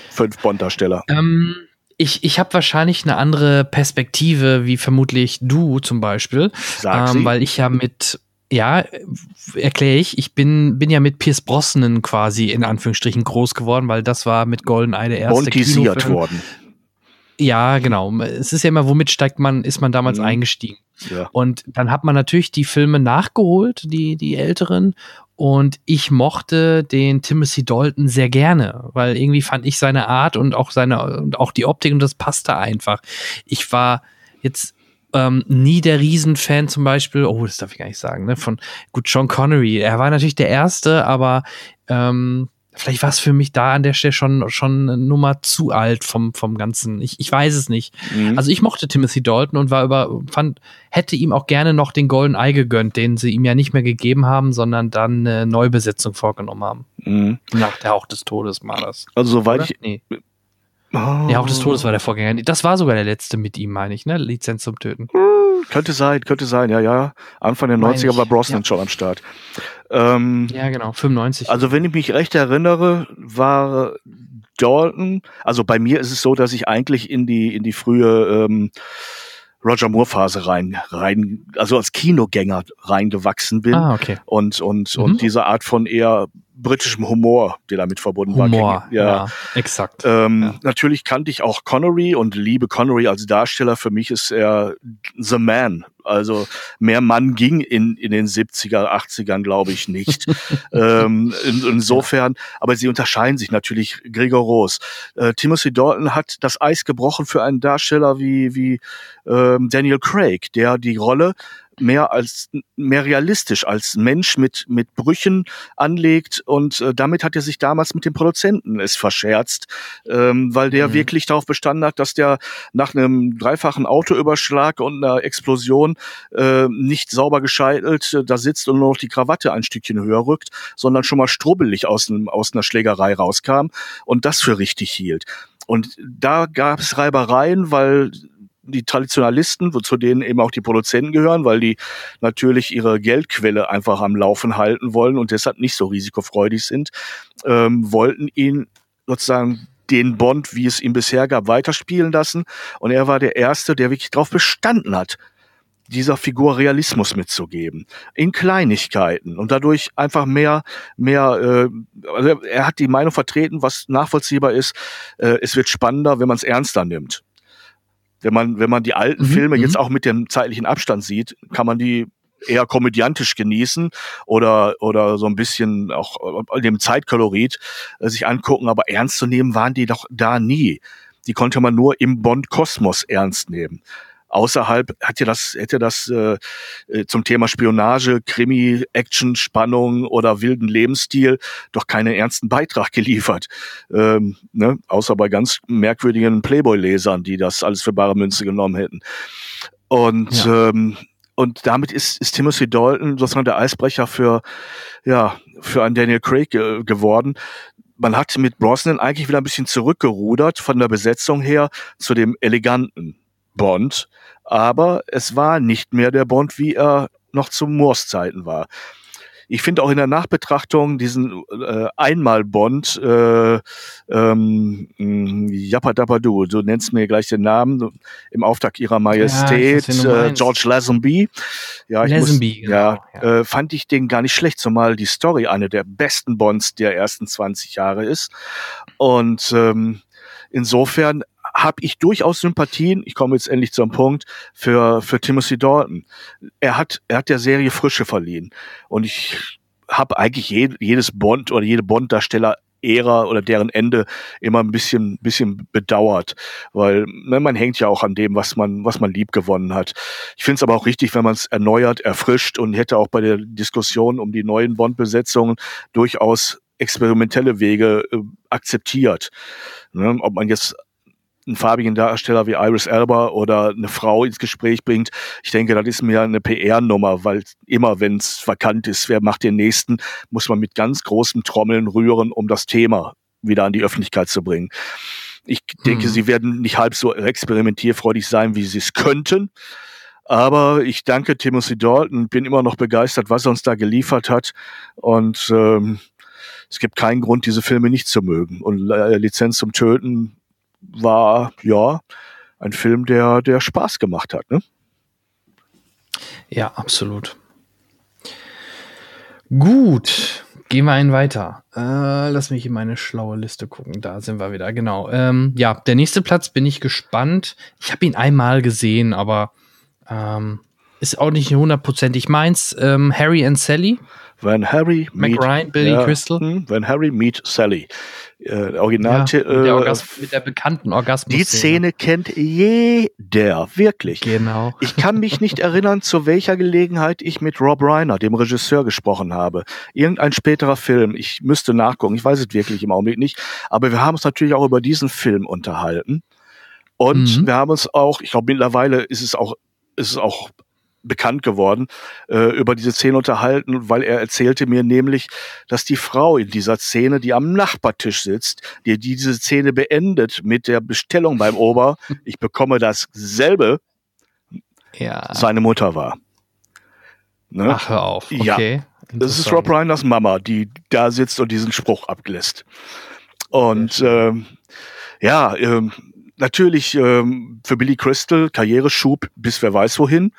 Speaker 3: fünf Bond-Darsteller?
Speaker 2: Ähm, ich, ich habe wahrscheinlich eine andere Perspektive, wie vermutlich du zum Beispiel, ähm, weil ich ja mit ja, erkläre ich. Ich bin, bin ja mit Pierce Brosnan quasi in Anführungsstrichen groß geworden, weil das war mit GoldenEye der erste
Speaker 3: Montisiert worden.
Speaker 2: Ja, genau. Es ist ja immer, womit steigt man, ist man damals mhm. eingestiegen. Ja. Und dann hat man natürlich die Filme nachgeholt, die, die älteren. Und ich mochte den Timothy Dalton sehr gerne, weil irgendwie fand ich seine Art und auch seine, und auch die Optik und das passte einfach. Ich war jetzt ähm, nie der Riesenfan zum Beispiel, oh, das darf ich gar nicht sagen, ne, von, gut, Sean Connery, er war natürlich der Erste, aber ähm, vielleicht war es für mich da an der Stelle schon, schon eine Nummer zu alt vom, vom Ganzen. Ich, ich weiß es nicht. Mhm. Also ich mochte Timothy Dalton und war über, fand, hätte ihm auch gerne noch den Golden Eye gegönnt, den sie ihm ja nicht mehr gegeben haben, sondern dann eine Neubesetzung vorgenommen haben. Mhm. Nach der Hauch des Todes war das.
Speaker 3: Also soweit Oder? ich, nee.
Speaker 2: Oh. Ja, auch des Todes war der Vorgänger. Das war sogar der letzte mit ihm, meine ich, ne? Lizenz zum Töten.
Speaker 3: Hm, könnte sein, könnte sein, ja, ja. Anfang der 90er war Brosnan ja. schon am Start.
Speaker 2: Ähm, ja, genau, 95.
Speaker 3: Also, wenn ich mich recht erinnere, war Dalton, also bei mir ist es so, dass ich eigentlich in die, in die frühe, ähm, Roger Moore Phase rein, rein, also als Kinogänger reingewachsen bin.
Speaker 2: Ah, okay.
Speaker 3: Und, und, mhm. und diese Art von eher britischem Humor, der damit verbunden
Speaker 2: Humor,
Speaker 3: war.
Speaker 2: Ja, ja exakt.
Speaker 3: Ähm, ja. Natürlich kannte ich auch Connery und liebe Connery als Darsteller. Für mich ist er The Man. Also mehr Mann ging in, in den 70er, 80ern, glaube ich, nicht. [laughs] ähm, in, insofern, aber sie unterscheiden sich natürlich rigoros. Äh, Timothy Dalton hat das Eis gebrochen für einen Darsteller wie, wie ähm, Daniel Craig, der die Rolle mehr als mehr realistisch als Mensch mit mit Brüchen anlegt und äh, damit hat er sich damals mit dem Produzenten es verscherzt, ähm, weil der mhm. wirklich darauf bestanden hat, dass der nach einem dreifachen Autoüberschlag und einer Explosion äh, nicht sauber gescheitelt äh, da sitzt und nur noch die Krawatte ein Stückchen höher rückt, sondern schon mal strubbelig aus, einem, aus einer Schlägerei rauskam und das für richtig hielt. Und da gab es Reibereien, weil die Traditionalisten, wozu denen eben auch die Produzenten gehören, weil die natürlich ihre Geldquelle einfach am Laufen halten wollen und deshalb nicht so risikofreudig sind, ähm, wollten ihn sozusagen den Bond, wie es ihm bisher gab, weiterspielen lassen. Und er war der Erste, der wirklich darauf bestanden hat, dieser Figur Realismus mitzugeben. In Kleinigkeiten und dadurch einfach mehr, mehr, äh, also er hat die Meinung vertreten, was nachvollziehbar ist, äh, es wird spannender, wenn man es ernster nimmt wenn man, wenn man die alten mhm. Filme jetzt mhm. auch mit dem zeitlichen Abstand sieht, kann man die eher komödiantisch genießen oder oder so ein bisschen auch äh, dem Zeitkolorit äh, sich angucken, aber ernst zu nehmen waren die doch da nie. Die konnte man nur im Bond-Kosmos ernst nehmen. Außerhalb hätte das, hätte das äh, äh, zum Thema Spionage, Krimi, Action, Spannung oder wilden Lebensstil doch keinen ernsten Beitrag geliefert. Ähm, ne? Außer bei ganz merkwürdigen Playboy-Lesern, die das alles für bare Münze genommen hätten. Und ja. ähm, und damit ist, ist Timothy Dalton sozusagen der Eisbrecher für, ja, für einen Daniel Craig äh, geworden. Man hat mit Brosnan eigentlich wieder ein bisschen zurückgerudert von der Besetzung her zu dem eleganten Bond, aber es war nicht mehr der Bond, wie er noch zu Moors Zeiten war. ich finde auch in der Nachbetrachtung diesen äh, Einmal-Bond, äh, ähm, Yappadabadu, du nennst mir gleich den Namen, im Auftrag ihrer Majestät, ja, äh, George Lazenby. Ja, ich Lazenby, muss, genau, ja, ja. Äh, fand ich den gar nicht schlecht, zumal die Story eine der besten Bonds der ersten 20 Jahre ist. Und ähm, insofern habe ich durchaus Sympathien, ich komme jetzt endlich zum Punkt, für, für Timothy Dalton. Er hat, er hat der Serie Frische verliehen. Und ich habe eigentlich je, jedes Bond oder jede Bond-Darsteller Ära oder deren Ende immer ein bisschen, bisschen bedauert, weil ne, man hängt ja auch an dem, was man, was man lieb gewonnen hat. Ich finde es aber auch richtig, wenn man es erneuert, erfrischt und hätte auch bei der Diskussion um die neuen Bond-Besetzungen durchaus experimentelle Wege äh, akzeptiert. Ne, ob man jetzt einen farbigen Darsteller wie Iris Elba oder eine Frau ins Gespräch bringt. Ich denke, das ist mehr eine PR-Nummer, weil immer, wenn es vakant ist, wer macht den nächsten, muss man mit ganz großen Trommeln rühren, um das Thema wieder an die Öffentlichkeit zu bringen. Ich denke, hm. sie werden nicht halb so experimentierfreudig sein, wie sie es könnten. Aber ich danke Timothy Dalton, bin immer noch begeistert, was er uns da geliefert hat. Und ähm, es gibt keinen Grund, diese Filme nicht zu mögen. Und äh, Lizenz zum Töten war ja ein Film, der, der Spaß gemacht hat. Ne?
Speaker 2: Ja, absolut. Gut, gehen wir einen weiter. Äh, lass mich in meine schlaue Liste gucken. Da sind wir wieder. Genau. Ähm, ja, der nächste Platz bin ich gespannt. Ich habe ihn einmal gesehen, aber ähm, ist auch nicht hundertprozentig meins. Ähm, Harry and Sally.
Speaker 3: When Harry
Speaker 2: Mac Ryan, Billy ja, Crystal. Hm,
Speaker 3: when Harry meet Sally. Äh, Original
Speaker 2: ja, der äh, mit der bekannten Orgasmus.
Speaker 3: Die Szene kennt jeder, wirklich.
Speaker 2: Genau.
Speaker 3: Ich kann mich nicht erinnern, zu welcher Gelegenheit ich mit Rob Reiner, dem Regisseur, gesprochen habe. Irgendein späterer Film. Ich müsste nachgucken. Ich weiß es wirklich im Augenblick nicht. Aber wir haben uns natürlich auch über diesen Film unterhalten. Und mhm. wir haben uns auch, ich glaube mittlerweile ist es auch ist es auch bekannt geworden, äh, über diese Szene unterhalten, weil er erzählte mir nämlich, dass die Frau in dieser Szene, die am Nachbartisch sitzt, die diese Szene beendet mit der Bestellung beim Ober, [laughs] ich bekomme dasselbe, ja. seine Mutter war.
Speaker 2: Ne? Ach, hör auf. Okay.
Speaker 3: Ja. Das ist Rob Reiners Mama, die da sitzt und diesen Spruch ablässt. Und ähm, ja, ähm, natürlich ähm, für Billy Crystal Karriereschub bis wer weiß wohin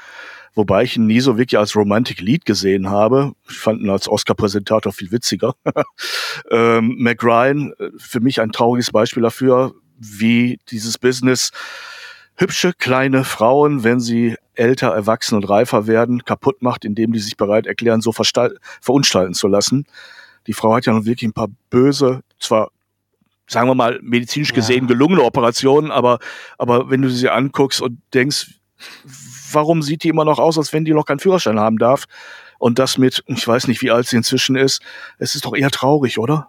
Speaker 3: wobei ich ihn nie so wirklich als Romantic Lead gesehen habe. Ich fand ihn als Oscar-Präsentator viel witziger. [laughs] ähm, Mac Ryan, äh, für mich ein trauriges Beispiel dafür, wie dieses Business hübsche kleine Frauen, wenn sie älter, erwachsen und reifer werden, kaputt macht, indem die sich bereit erklären, so verunstalten zu lassen. Die Frau hat ja nun wirklich ein paar böse, zwar sagen wir mal medizinisch gesehen gelungene Operationen, aber aber wenn du sie anguckst und denkst, warum sieht die immer noch aus, als wenn die noch keinen Führerschein haben darf? Und das mit, ich weiß nicht, wie alt sie inzwischen ist. Es ist doch eher traurig, oder?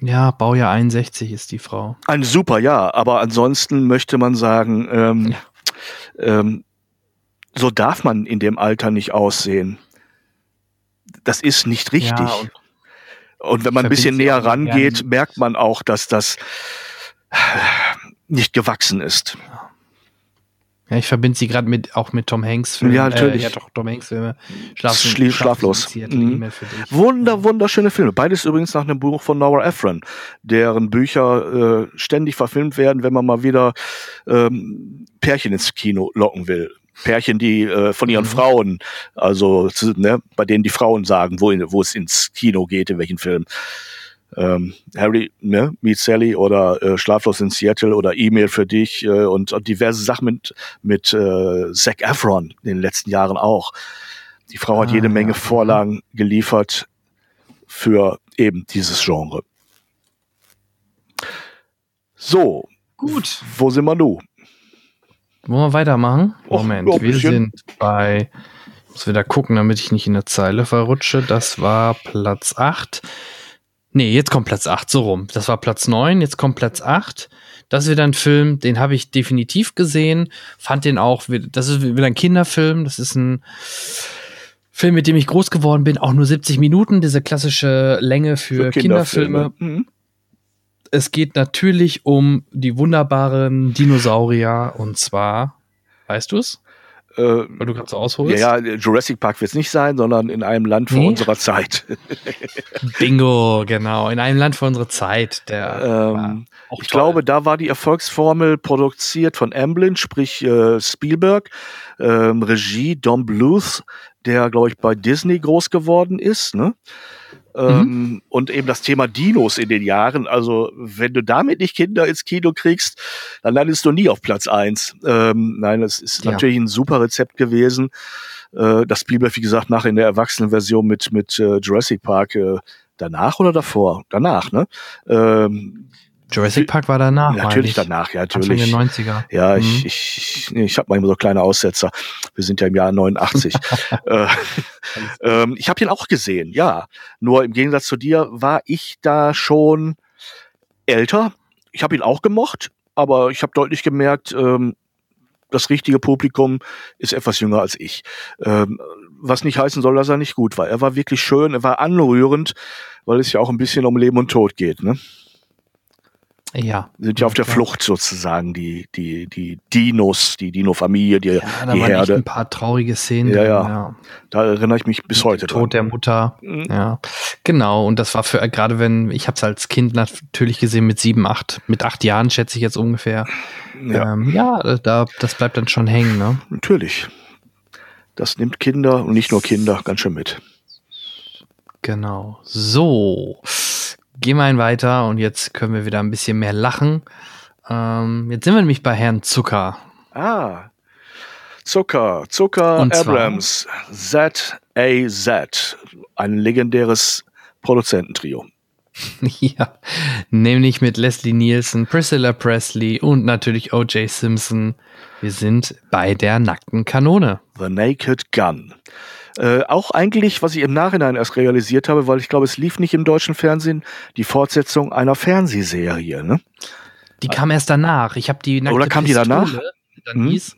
Speaker 2: Ja, Baujahr 61 ist die Frau.
Speaker 3: Ein super, ja. Aber ansonsten möchte man sagen, ähm, ja. ähm, so darf man in dem Alter nicht aussehen. Das ist nicht richtig. Ja, und, und, wenn man ein bisschen näher rangeht, merkt man auch, dass das nicht gewachsen ist.
Speaker 2: Ja, ich verbinde sie gerade mit auch mit Tom Hanks Filmen.
Speaker 3: Ja, natürlich.
Speaker 2: Äh, ja, doch, Tom Hanks Filme.
Speaker 3: Schlaf, Schlie schlaflos. Mhm. Wunder, wunderschöne Filme. Beides übrigens nach einem Buch von Nora Ephron, deren Bücher äh, ständig verfilmt werden, wenn man mal wieder ähm, Pärchen ins Kino locken will. Pärchen, die äh, von ihren mhm. Frauen, also ne, bei denen die Frauen sagen, wo, wo es ins Kino geht, in welchen Film ähm, Harry ne, Meet Sally oder äh, Schlaflos in Seattle oder E-Mail für dich äh, und, und diverse Sachen mit, mit äh, Zac Efron in den letzten Jahren auch. Die Frau hat ah, jede Menge ja. Vorlagen geliefert für eben dieses Genre. So. Gut. Wo sind wir nun?
Speaker 2: Wollen wir weitermachen? Moment, Och, wir sind bei, ich muss wieder gucken, damit ich nicht in der Zeile verrutsche. Das war Platz 8. Nee, jetzt kommt Platz 8, so rum. Das war Platz 9, jetzt kommt Platz 8. Das ist wieder ein Film, den habe ich definitiv gesehen. Fand den auch, das ist wieder ein Kinderfilm. Das ist ein Film, mit dem ich groß geworden bin. Auch nur 70 Minuten, diese klassische Länge für, für Kinderfilme. Kinderfilme. Mhm. Es geht natürlich um die wunderbaren Dinosaurier und zwar, weißt du es?
Speaker 3: Äh, Weil du gerade so ausholst? Ja, ja, Jurassic Park wird es nicht sein, sondern in einem Land vor nee. unserer Zeit. [laughs]
Speaker 2: Bingo, genau. In einem Land vor unserer Zeit. Der
Speaker 3: ähm, ich toll. glaube, da war die Erfolgsformel produziert von Amblin, sprich äh, Spielberg, ähm, Regie Don Bluth, der, glaube ich, bei Disney groß geworden ist. Ne? Mhm. Ähm, und eben das Thema Dinos in den Jahren. Also, wenn du damit nicht Kinder ins Kino kriegst, dann landest du nie auf Platz eins. Ähm, nein, es ist ja. natürlich ein super Rezept gewesen. Äh, das Spielberg, wie gesagt, nach in der Erwachsenenversion mit, mit äh, Jurassic Park äh, danach oder davor? Danach, ne? Ähm,
Speaker 2: Jurassic Park war danach.
Speaker 3: Natürlich danach, ja, natürlich.
Speaker 2: Anfang der 90er.
Speaker 3: Ja, mhm. ich, ich, ich habe manchmal so kleine Aussetzer. Wir sind ja im Jahr 89. [laughs] äh, ähm, ich habe ihn auch gesehen, ja. Nur im Gegensatz zu dir war ich da schon älter. Ich habe ihn auch gemocht, aber ich habe deutlich gemerkt, ähm, das richtige Publikum ist etwas jünger als ich. Ähm, was nicht heißen soll, dass er nicht gut war. Er war wirklich schön, er war anrührend, weil es ja auch ein bisschen um Leben und Tod geht. Ne?
Speaker 2: Ja.
Speaker 3: Sind ja auf der Flucht sozusagen, die, die, die Dinos, die Dino-Familie, die, ja, da die waren Herde.
Speaker 2: ein paar traurige Szenen.
Speaker 3: Ja, ja, ja. Da erinnere ich mich bis heute
Speaker 2: Tod dran. der Mutter. Mhm. Ja. Genau. Und das war für, gerade wenn, ich habe es als Kind natürlich gesehen mit sieben, acht, mit acht Jahren schätze ich jetzt ungefähr. Ja, ähm, ja da, das bleibt dann schon hängen, ne?
Speaker 3: Natürlich. Das nimmt Kinder und nicht nur Kinder ganz schön mit.
Speaker 2: Genau. So gehen wir ein weiter und jetzt können wir wieder ein bisschen mehr lachen. Ähm, jetzt sind wir nämlich bei Herrn Zucker.
Speaker 3: Ah, Zucker, Zucker und Abrams, Z-A-Z, ein legendäres Produzententrio. [laughs]
Speaker 2: ja, nämlich mit Leslie Nielsen, Priscilla Presley und natürlich O.J. Simpson. Wir sind bei der nackten Kanone.
Speaker 3: The Naked Gun. Äh, auch eigentlich, was ich im Nachhinein erst realisiert habe, weil ich glaube, es lief nicht im deutschen Fernsehen, die Fortsetzung einer Fernsehserie. Ne?
Speaker 2: Die kam erst danach. Ich habe die
Speaker 3: nackte Oder kam Pistole, die danach?
Speaker 2: Dann hm? hieß,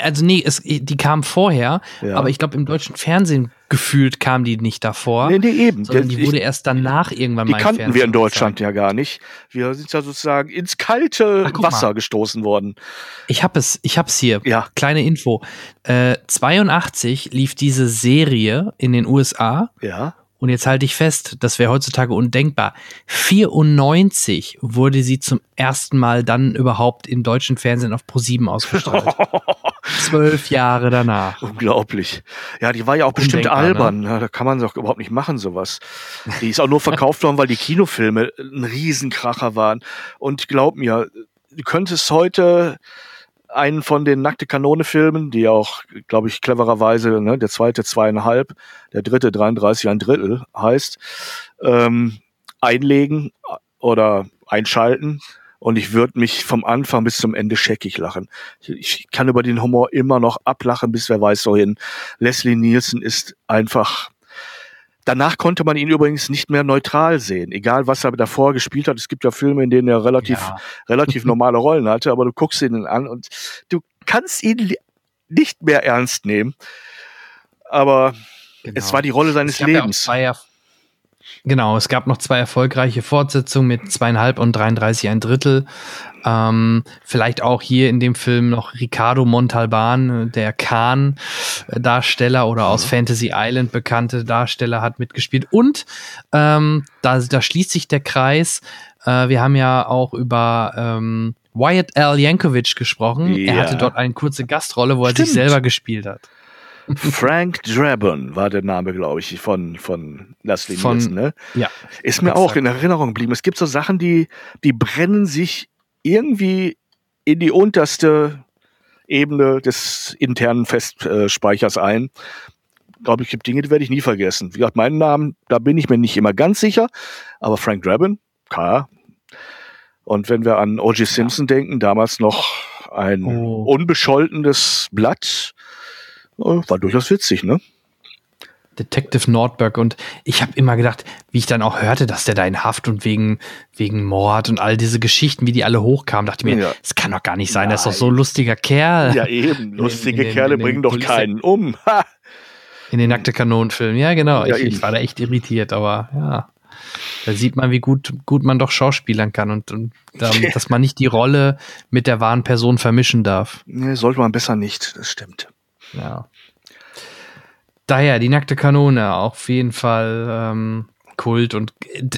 Speaker 2: also nee, es, die kam vorher, ja. aber ich glaube im deutschen Fernsehen gefühlt kam die nicht davor.
Speaker 3: Nee, nee, eben.
Speaker 2: Sondern die wurde erst danach irgendwann
Speaker 3: die mal Die kannten wir in Deutschland gezeigt. ja gar nicht. Wir sind ja sozusagen ins kalte Ach, Wasser mal. gestoßen worden.
Speaker 2: Ich habe es, ich hab's hier. Ja. Kleine Info. Äh, 82 lief diese Serie in den USA.
Speaker 3: Ja.
Speaker 2: Und jetzt halte ich fest, das wäre heutzutage undenkbar. 94 wurde sie zum ersten Mal dann überhaupt im deutschen Fernsehen auf Pro7 ausgestrahlt. [laughs] Zwölf Jahre danach.
Speaker 3: Unglaublich. Ja, die war ja auch bestimmt ne? albern. Ne? Da kann man doch überhaupt nicht machen, sowas. Die ist auch nur verkauft worden, weil die Kinofilme ein Riesenkracher waren. Und glaub mir, du könntest heute einen von den Nackte Kanone Filmen, die auch, glaube ich, clevererweise, ne, der zweite zweieinhalb, der dritte 33 ein Drittel heißt, ähm, einlegen oder einschalten. Und ich würde mich vom Anfang bis zum Ende scheckig lachen. Ich, kann über den Humor immer noch ablachen, bis wer weiß wohin. Leslie Nielsen ist einfach Danach konnte man ihn übrigens nicht mehr neutral sehen, egal was er davor gespielt hat. Es gibt ja Filme, in denen er relativ, ja. [laughs] relativ normale Rollen hatte, aber du guckst ihn an und du kannst ihn nicht mehr ernst nehmen. Aber genau. es war die Rolle seines Lebens.
Speaker 2: Ja Genau, es gab noch zwei erfolgreiche Fortsetzungen mit zweieinhalb und 33 ein Drittel. Ähm, vielleicht auch hier in dem Film noch Ricardo Montalban, der Khan-Darsteller oder aus mhm. Fantasy Island bekannte Darsteller hat mitgespielt. Und ähm, da, da schließt sich der Kreis. Äh, wir haben ja auch über ähm, Wyatt L. Yankovic gesprochen. Ja. Er hatte dort eine kurze Gastrolle, wo er Stimmt. sich selber gespielt hat.
Speaker 3: Frank Drabon war der Name, glaube ich, von, von Leslie von, Nielsen. Ne?
Speaker 2: Ja.
Speaker 3: Ist mir auch in Erinnerung geblieben. Es gibt so Sachen, die, die brennen sich irgendwie in die unterste Ebene des internen Festspeichers ein. Glaube ich, gibt Dinge, die werde ich nie vergessen. Wie gesagt, meinen Namen, da bin ich mir nicht immer ganz sicher, aber Frank Drabin, klar. Und wenn wir an O.J. Simpson ja. denken, damals noch ein oh. unbescholtenes Blatt, war durchaus witzig, ne?
Speaker 2: Detective Nordberg und ich habe immer gedacht, wie ich dann auch hörte, dass der da in Haft und wegen wegen Mord und all diese Geschichten, wie die alle hochkamen, dachte ich mir, ja. das kann doch gar nicht sein, Nein. das ist doch so ein lustiger Kerl.
Speaker 3: Ja eben, lustige in, in, Kerle in, bringen doch keinen um. [laughs]
Speaker 2: in den nackte Kanonenfilmen, ja genau. Ja, ich, ich, war da echt irritiert, aber ja. Da sieht man, wie gut, gut man doch schauspielern kann und, und [laughs] dass man nicht die Rolle mit der wahren Person vermischen darf.
Speaker 3: Nee, sollte man besser nicht, das stimmt.
Speaker 2: Ja. Daher, die nackte Kanone, auf jeden Fall ähm, Kult. Und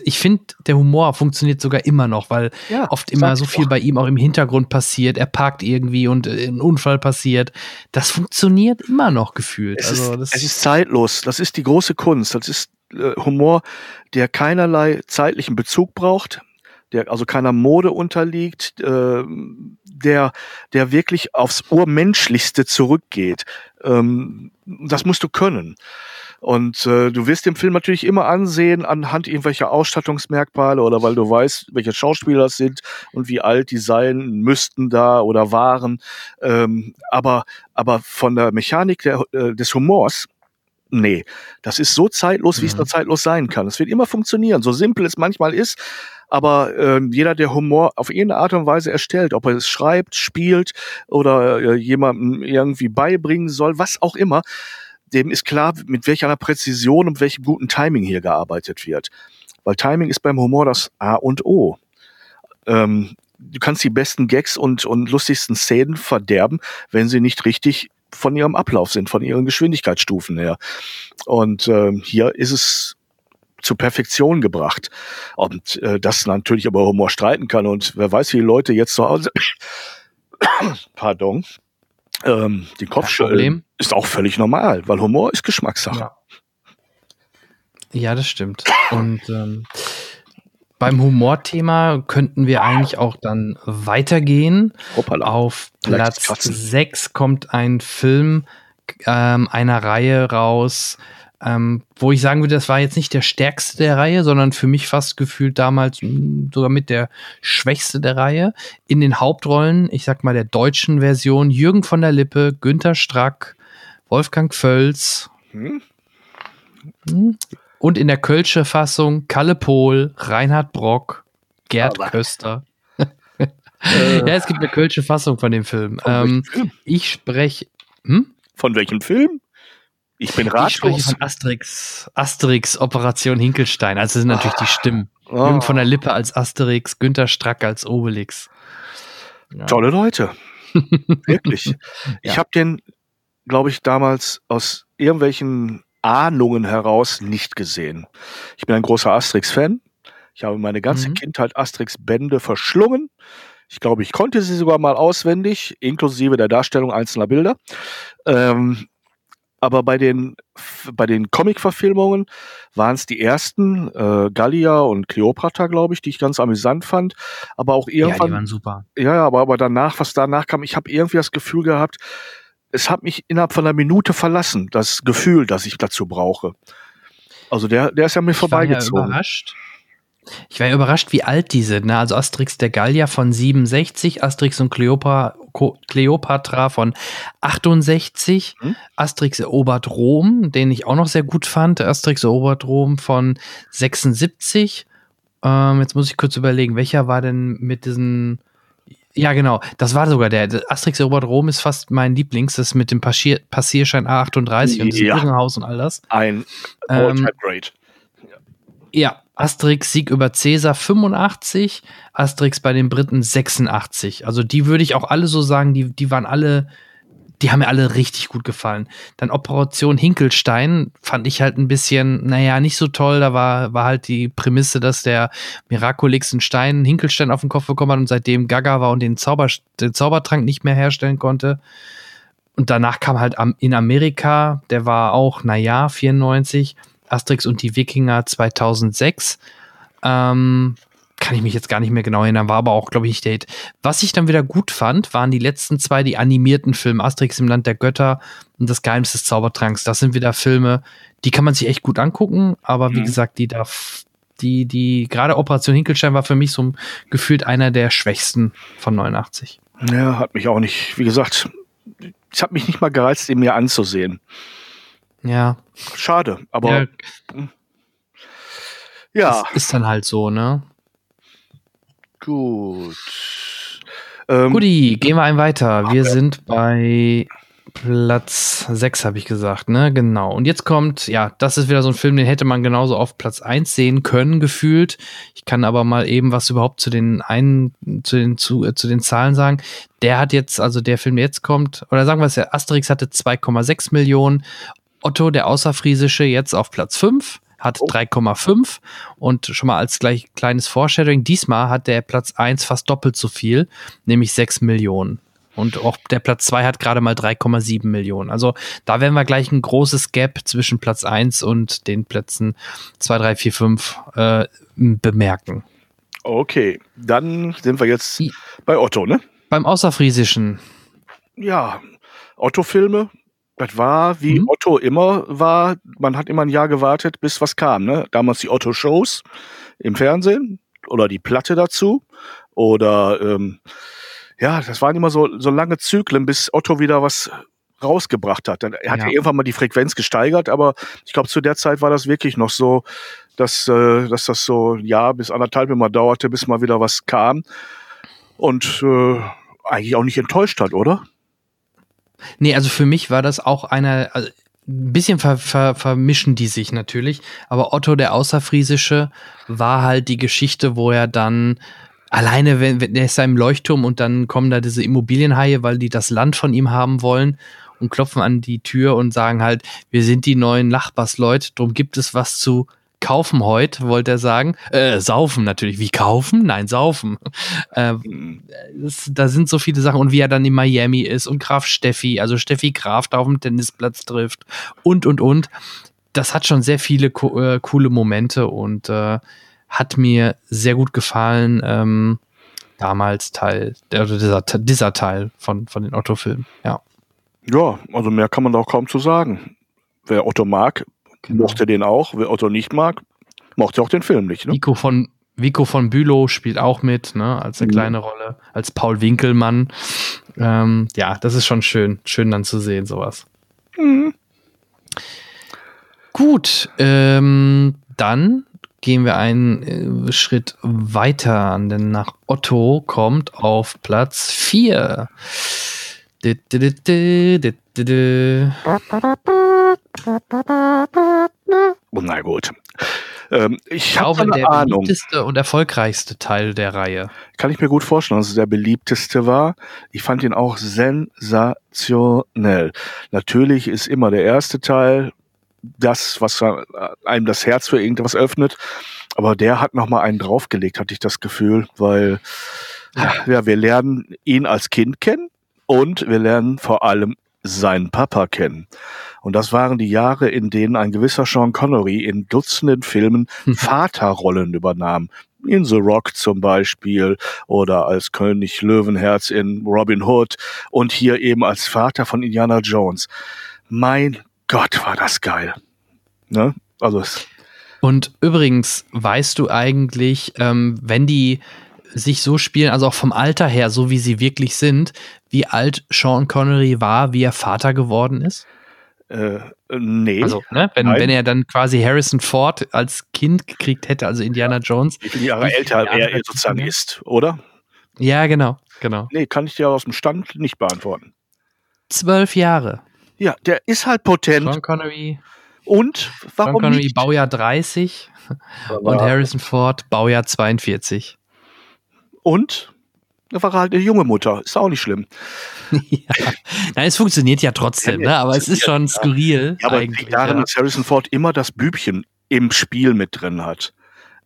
Speaker 2: ich finde, der Humor funktioniert sogar immer noch, weil ja, oft immer so viel bei ihm auch im Hintergrund passiert. Er parkt irgendwie und äh, ein Unfall passiert. Das funktioniert immer noch gefühlt.
Speaker 3: Es, also, ist, es ist zeitlos. Das ist die große Kunst. Das ist äh, Humor, der keinerlei zeitlichen Bezug braucht der also keiner Mode unterliegt, äh, der, der wirklich aufs Urmenschlichste zurückgeht. Ähm, das musst du können. Und äh, du wirst den Film natürlich immer ansehen anhand irgendwelcher Ausstattungsmerkmale oder weil du weißt, welche Schauspieler das sind und wie alt die sein müssten da oder waren. Ähm, aber, aber von der Mechanik der, äh, des Humors nee, das ist so zeitlos, wie es mhm. nur zeitlos sein kann. Es wird immer funktionieren, so simpel es manchmal ist. Aber äh, jeder, der Humor auf irgendeine Art und Weise erstellt, ob er es schreibt, spielt oder äh, jemandem irgendwie beibringen soll, was auch immer, dem ist klar, mit welcher Präzision und welchem guten Timing hier gearbeitet wird. Weil Timing ist beim Humor das A und O. Ähm, du kannst die besten Gags und, und lustigsten Szenen verderben, wenn sie nicht richtig von ihrem Ablauf sind, von ihren Geschwindigkeitsstufen her. Und äh, hier ist es zur Perfektion gebracht. Und äh, das natürlich aber Humor streiten kann. Und wer weiß, wie Leute jetzt zu Hause, [coughs] pardon, ähm, den Kopf schütteln, ist auch völlig normal, weil Humor ist Geschmackssache.
Speaker 2: Ja, ja das stimmt. Und ähm, beim Humorthema könnten wir eigentlich auch dann weitergehen. Hoppala. Auf Platz 6 kommt ein Film ähm, einer Reihe raus, ähm, wo ich sagen würde, das war jetzt nicht der stärkste der Reihe, sondern für mich fast gefühlt damals mh, hm, sogar mit der schwächste der Reihe. In den Hauptrollen, ich sag mal der deutschen Version, Jürgen von der Lippe, Günther Strack, Wolfgang Völz. Hm? Hm? Und in der Kölsche Fassung Kalle Pohl, Reinhard Brock, Gerd Aber. Köster. [laughs] ja, es gibt eine Kölsche Fassung von dem Film. Ähm, ich spreche. Hm?
Speaker 3: Von welchem Film? Ich bin ratlos. Ich spreche
Speaker 2: von Asterix, Asterix Operation Hinkelstein. Also sind natürlich die Stimmen. Oh. Jürgen von der Lippe als Asterix, Günter Strack als Obelix.
Speaker 3: Ja. Tolle Leute. [laughs] Wirklich. ja. Ich habe den, glaube ich, damals aus irgendwelchen Ahnungen heraus nicht gesehen. Ich bin ein großer Asterix-Fan. Ich habe meine ganze mhm. Kindheit Asterix-Bände verschlungen. Ich glaube, ich konnte sie sogar mal auswendig, inklusive der Darstellung einzelner Bilder. Ähm, aber bei den, bei den Comic-Verfilmungen waren es die ersten, äh, Gallia und Cleopatra, glaube ich, die ich ganz amüsant fand. Aber auch irgendwann. Ja, die
Speaker 2: waren super.
Speaker 3: Ja, aber, aber danach, was danach kam, ich habe irgendwie das Gefühl gehabt, es hat mich innerhalb von einer Minute verlassen, das Gefühl, das ich dazu brauche. Also der, der ist ja mir vorbeigezogen. Ich war ja überrascht.
Speaker 2: Ich war ja überrascht, wie alt die sind. Ne? Also Asterix der Gallier von 67, Asterix und Cleopatra, Cleopatra von 68, hm? Asterix erobert Rom, den ich auch noch sehr gut fand, Asterix erobert Rom von 76. Ähm, jetzt muss ich kurz überlegen, welcher war denn mit diesen ja, genau. Das war sogar der. Asterix erobert Rom ist fast mein Lieblings. Das mit dem Passier Passierschein A38 und dem Irrenhaus und all das.
Speaker 3: Ein ähm, Great.
Speaker 2: Ja. Asterix Sieg über Cäsar 85, Asterix bei den Briten 86. Also die würde ich auch alle so sagen, die, die waren alle die haben mir alle richtig gut gefallen. Dann Operation Hinkelstein fand ich halt ein bisschen, naja, nicht so toll. Da war, war halt die Prämisse, dass der Miraculix einen Stein, Hinkelstein auf den Kopf bekommen hat und seitdem Gaga war und den, Zauber, den Zaubertrank nicht mehr herstellen konnte. Und danach kam halt in Amerika, der war auch, naja, 94, Asterix und die Wikinger 2006. Ähm, kann ich mich jetzt gar nicht mehr genau erinnern, war aber auch, glaube ich, Hit. Was ich dann wieder gut fand, waren die letzten zwei, die animierten Filme, Asterix im Land der Götter und das Geheimnis des Zaubertranks. Das sind wieder Filme, die kann man sich echt gut angucken, aber wie mhm. gesagt, die darf, die, die, gerade Operation Hinkelstein war für mich so gefühlt einer der schwächsten von 89.
Speaker 3: Ja, hat mich auch nicht, wie gesagt, es hat mich nicht mal gereizt, ihn mir anzusehen.
Speaker 2: Ja.
Speaker 3: Schade, aber. Ja.
Speaker 2: ja. Das ist dann halt so, ne?
Speaker 3: Gut.
Speaker 2: Ähm, Guti, gehen wir ein weiter. Wir sind bei Platz 6 habe ich gesagt, ne? Genau. Und jetzt kommt, ja, das ist wieder so ein Film, den hätte man genauso auf Platz 1 sehen können, gefühlt. Ich kann aber mal eben was überhaupt zu den einen, zu den, zu, äh, zu den Zahlen sagen. Der hat jetzt, also der Film, der jetzt kommt, oder sagen wir es ja, Asterix hatte 2,6 Millionen, Otto, der Außerfriesische, jetzt auf Platz 5 hat oh. 3,5 und schon mal als gleich kleines Foreshadowing, diesmal hat der Platz 1 fast doppelt so viel, nämlich 6 Millionen. Und auch der Platz 2 hat gerade mal 3,7 Millionen. Also da werden wir gleich ein großes Gap zwischen Platz 1 und den Plätzen 2, 3, 4, 5 äh, bemerken.
Speaker 3: Okay, dann sind wir jetzt bei Otto, ne?
Speaker 2: Beim Außerfriesischen.
Speaker 3: Ja, Otto-Filme, das war, wie mhm. Otto immer war, man hat immer ein Jahr gewartet, bis was kam. Ne? Damals die Otto-Shows im Fernsehen oder die Platte dazu oder ähm, ja, das waren immer so, so lange Zyklen, bis Otto wieder was rausgebracht hat. Er hat ja. irgendwann mal die Frequenz gesteigert, aber ich glaube, zu der Zeit war das wirklich noch so, dass, äh, dass das so ein Jahr bis anderthalb immer dauerte, bis mal wieder was kam. Und äh, eigentlich auch nicht enttäuscht hat, oder?
Speaker 2: Nee, also für mich war das auch einer, also ein bisschen ver, ver, vermischen die sich natürlich, aber Otto der Außerfriesische war halt die Geschichte, wo er dann alleine, wenn, wenn er ist da im Leuchtturm und dann kommen da diese Immobilienhaie, weil die das Land von ihm haben wollen und klopfen an die Tür und sagen halt, wir sind die neuen Nachbarsleute, drum gibt es was zu kaufen heute, wollte er sagen. Äh, saufen natürlich. Wie kaufen? Nein, saufen. Äh, das, da sind so viele Sachen. Und wie er dann in Miami ist und Graf Steffi, also Steffi Graf da auf dem Tennisplatz trifft und, und, und. Das hat schon sehr viele co äh, coole Momente und äh, hat mir sehr gut gefallen. Ähm, damals Teil, also dieser, dieser Teil von, von den Otto-Filmen, ja.
Speaker 3: Ja, also mehr kann man da auch kaum zu sagen. Wer Otto mag, genau. mochte den auch. Wer Otto nicht mag, mochte auch den Film nicht.
Speaker 2: Ne? Vico von Vico von Bülow spielt auch mit, ne, als eine mhm. kleine Rolle, als Paul Winkelmann. Ähm, ja, das ist schon schön, schön dann zu sehen, sowas. Mhm. Gut, ähm, dann gehen wir einen äh, Schritt weiter, denn nach Otto kommt auf Platz 4.
Speaker 3: Na gut. Ähm, ich,
Speaker 2: ich glaube, der Ahnung. beliebteste und erfolgreichste Teil der Reihe.
Speaker 3: Kann ich mir gut vorstellen, dass es der beliebteste war. Ich fand ihn auch sensationell. Natürlich ist immer der erste Teil das, was einem das Herz für irgendwas öffnet. Aber der hat noch mal einen draufgelegt, hatte ich das Gefühl, weil ja, wir lernen ihn als Kind kennen und wir lernen vor allem seinen Papa kennen. Und das waren die Jahre, in denen ein gewisser Sean Connery in Dutzenden Filmen hm. Vaterrollen übernahm. In The Rock zum Beispiel oder als König Löwenherz in Robin Hood und hier eben als Vater von Indiana Jones. Mein Gott, war das geil. Ne? Also es
Speaker 2: und übrigens, weißt du eigentlich, ähm, wenn die sich so spielen, also auch vom Alter her, so wie sie wirklich sind, wie alt Sean Connery war, wie er Vater geworden ist?
Speaker 3: Äh, nee.
Speaker 2: Also, ne, wenn, wenn er dann quasi Harrison Ford als Kind gekriegt hätte, also Indiana Jones.
Speaker 3: Wie viele Jahre älter er sozusagen ist, oder?
Speaker 2: Ja, genau, genau.
Speaker 3: Nee, kann ich dir aus dem Stand nicht beantworten.
Speaker 2: Zwölf Jahre.
Speaker 3: Ja, der ist halt potent.
Speaker 2: Sean Connery.
Speaker 3: Und warum Sean Connery
Speaker 2: nicht? Baujahr 30 und Harrison Ford Baujahr 42.
Speaker 3: Und da war halt eine junge Mutter. Ist auch nicht schlimm. [laughs]
Speaker 2: ja. Nein, es funktioniert ja trotzdem, ja, ne? aber es ist schon skurril.
Speaker 3: Ja, aber eigentlich, darin, ja. dass Harrison Ford immer das Bübchen im Spiel mit drin hat.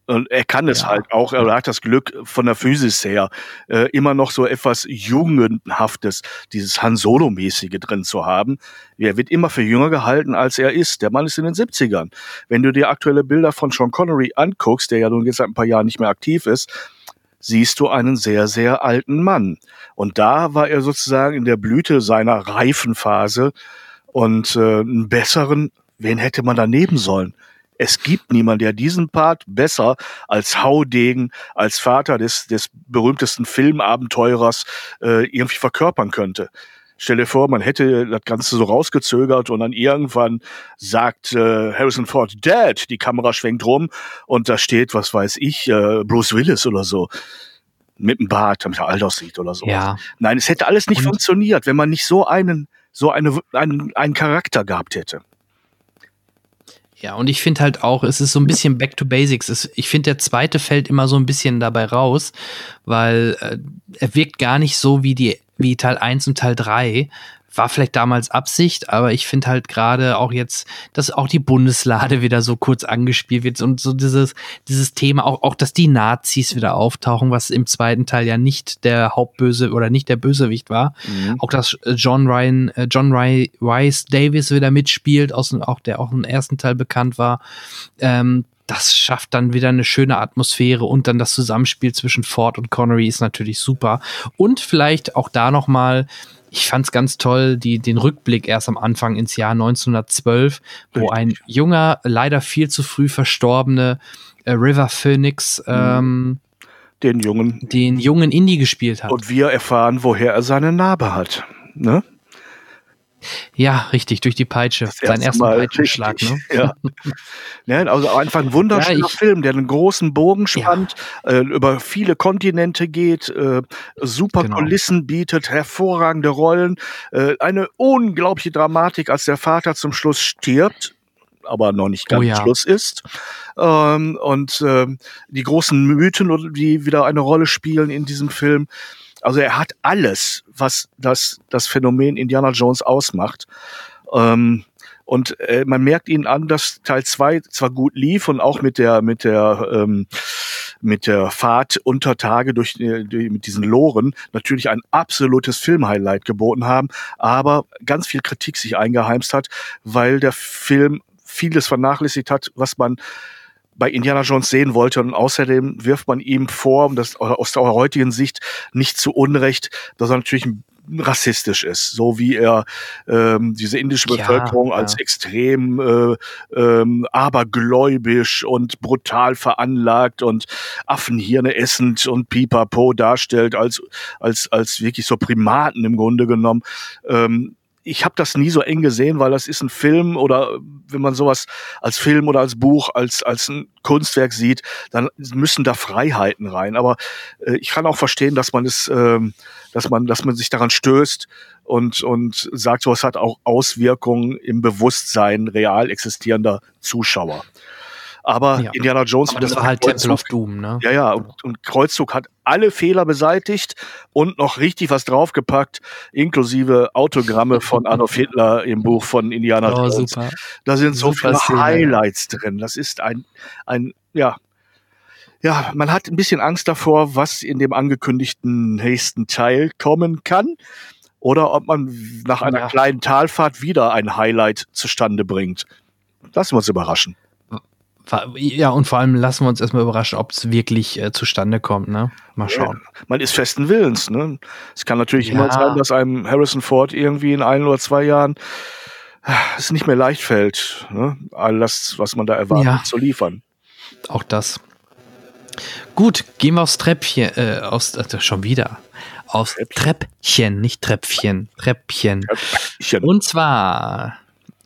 Speaker 3: Und er kann es ja. halt auch, er hat das Glück von der Physis her, äh, immer noch so etwas Jungenhaftes, dieses Han Solo-mäßige drin zu haben. Er wird immer für jünger gehalten, als er ist. Der Mann ist in den 70ern. Wenn du dir aktuelle Bilder von Sean Connery anguckst, der ja nun jetzt seit ein paar Jahren nicht mehr aktiv ist, siehst du einen sehr, sehr alten Mann. Und da war er sozusagen in der Blüte seiner Reifenphase und äh, einen besseren, wen hätte man daneben sollen? Es gibt niemanden, der diesen Part besser als Haudegen, als Vater des, des berühmtesten Filmabenteurers äh, irgendwie verkörpern könnte. Stell dir vor, man hätte das Ganze so rausgezögert und dann irgendwann sagt äh, Harrison Ford, Dad, die Kamera schwenkt rum und da steht, was weiß ich, äh, Bruce Willis oder so mit dem Bart, damit er alt aussieht oder so.
Speaker 2: Ja.
Speaker 3: Nein, es hätte alles nicht und funktioniert, wenn man nicht so einen so eine, einen, einen Charakter gehabt hätte.
Speaker 2: Ja, und ich finde halt auch, es ist so ein bisschen back to basics. Es, ich finde, der zweite fällt immer so ein bisschen dabei raus, weil äh, er wirkt gar nicht so wie die wie Teil 1 und Teil 3, war vielleicht damals Absicht, aber ich finde halt gerade auch jetzt, dass auch die Bundeslade [laughs] wieder so kurz angespielt wird und so dieses, dieses Thema, auch, auch, dass die Nazis wieder auftauchen, was im zweiten Teil ja nicht der Hauptböse oder nicht der Bösewicht war. Mhm. Auch dass äh, John Ryan, äh, John Ry Rice Davis wieder mitspielt, aus, auch der auch im ersten Teil bekannt war. Ähm, das schafft dann wieder eine schöne Atmosphäre und dann das Zusammenspiel zwischen Ford und Connery ist natürlich super. Und vielleicht auch da noch mal ich fand es ganz toll, die, den Rückblick erst am Anfang ins Jahr 1912, wo ein junger, leider viel zu früh verstorbene äh, River Phoenix mhm. ähm,
Speaker 3: den jungen
Speaker 2: den jungen Indie gespielt hat.
Speaker 3: Und wir erfahren, woher er seine Narbe hat. Ne?
Speaker 2: Ja, richtig, durch die Peitsche. Sein erster Peitschenschlag. Ne?
Speaker 3: Ja. [laughs] ja. also einfach ein wunderschöner ja, Film, der einen großen Bogen spannt, ja. äh, über viele Kontinente geht, äh, super genau. Kulissen bietet, hervorragende Rollen, äh, eine unglaubliche Dramatik, als der Vater zum Schluss stirbt aber noch nicht ganz oh ja. Schluss ist. Ähm, und ähm, die großen Mythen, die wieder eine Rolle spielen in diesem Film. Also er hat alles, was das, das Phänomen Indiana Jones ausmacht. Ähm, und äh, man merkt ihnen an, dass Teil zwei zwar gut lief und auch mit der, mit der, ähm, mit der Fahrt unter Tage durch, durch mit diesen Loren natürlich ein absolutes Filmhighlight geboten haben, aber ganz viel Kritik sich eingeheimst hat, weil der Film vieles vernachlässigt hat, was man bei Indiana Jones sehen wollte. Und außerdem wirft man ihm vor, das aus der heutigen Sicht nicht zu Unrecht, dass er natürlich rassistisch ist, so wie er ähm, diese indische Bevölkerung ja, ja. als extrem äh, ähm, abergläubisch und brutal veranlagt und Affenhirne essend und Pipapo darstellt als als als wirklich so Primaten im Grunde genommen. Ähm, ich habe das nie so eng gesehen, weil das ist ein Film oder wenn man sowas als Film oder als Buch, als, als ein Kunstwerk sieht, dann müssen da Freiheiten rein. Aber äh, ich kann auch verstehen, dass man es, ähm, dass man, dass man sich daran stößt und, und sagt, so, es hat auch Auswirkungen im Bewusstsein real existierender Zuschauer. Aber ja. Indiana Jones.
Speaker 2: Aber das war halt Temple of Doom, ne?
Speaker 3: Ja, ja. Und, und, Kreuzzug hat alle Fehler beseitigt und noch richtig was draufgepackt, inklusive Autogramme [laughs] von Adolf Hitler im Buch von Indiana oh, Jones. Super. Da sind so super viele Highlights Szene. drin. Das ist ein, ein, ja, ja, man hat ein bisschen Angst davor, was in dem angekündigten nächsten Teil kommen kann. Oder ob man nach einer ja. kleinen Talfahrt wieder ein Highlight zustande bringt. Lassen wir uns überraschen.
Speaker 2: Ja, und vor allem lassen wir uns erstmal überraschen, ob es wirklich äh, zustande kommt. Ne? Mal schauen.
Speaker 3: Ja, man ist festen Willens. Ne? Es kann natürlich ja. immer sein, dass einem Harrison Ford irgendwie in ein oder zwei Jahren äh, es nicht mehr leicht fällt, ne? all das, was man da erwartet, ja. zu liefern.
Speaker 2: Auch das. Gut, gehen wir aufs Treppchen, äh, aus, äh, schon wieder. Aufs Treppchen, Treppchen nicht Treppchen, Treppchen. Treppchen. Und zwar,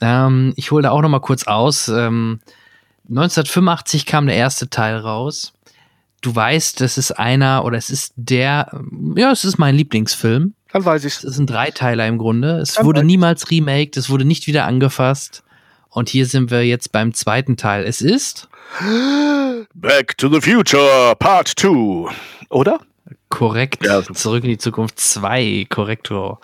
Speaker 2: ähm, ich hole da auch noch mal kurz aus. Ähm, 1985 kam der erste Teil raus. Du weißt, das ist einer oder es ist der, ja, es ist mein Lieblingsfilm.
Speaker 3: Dann weiß ich
Speaker 2: es. ist ein Dreiteiler im Grunde. Es Dann wurde niemals remaked, es wurde nicht wieder angefasst. Und hier sind wir jetzt beim zweiten Teil. Es ist
Speaker 3: Back to the Future Part 2, oder?
Speaker 2: Korrekt. Ja. Zurück in die Zukunft 2, Korrektor.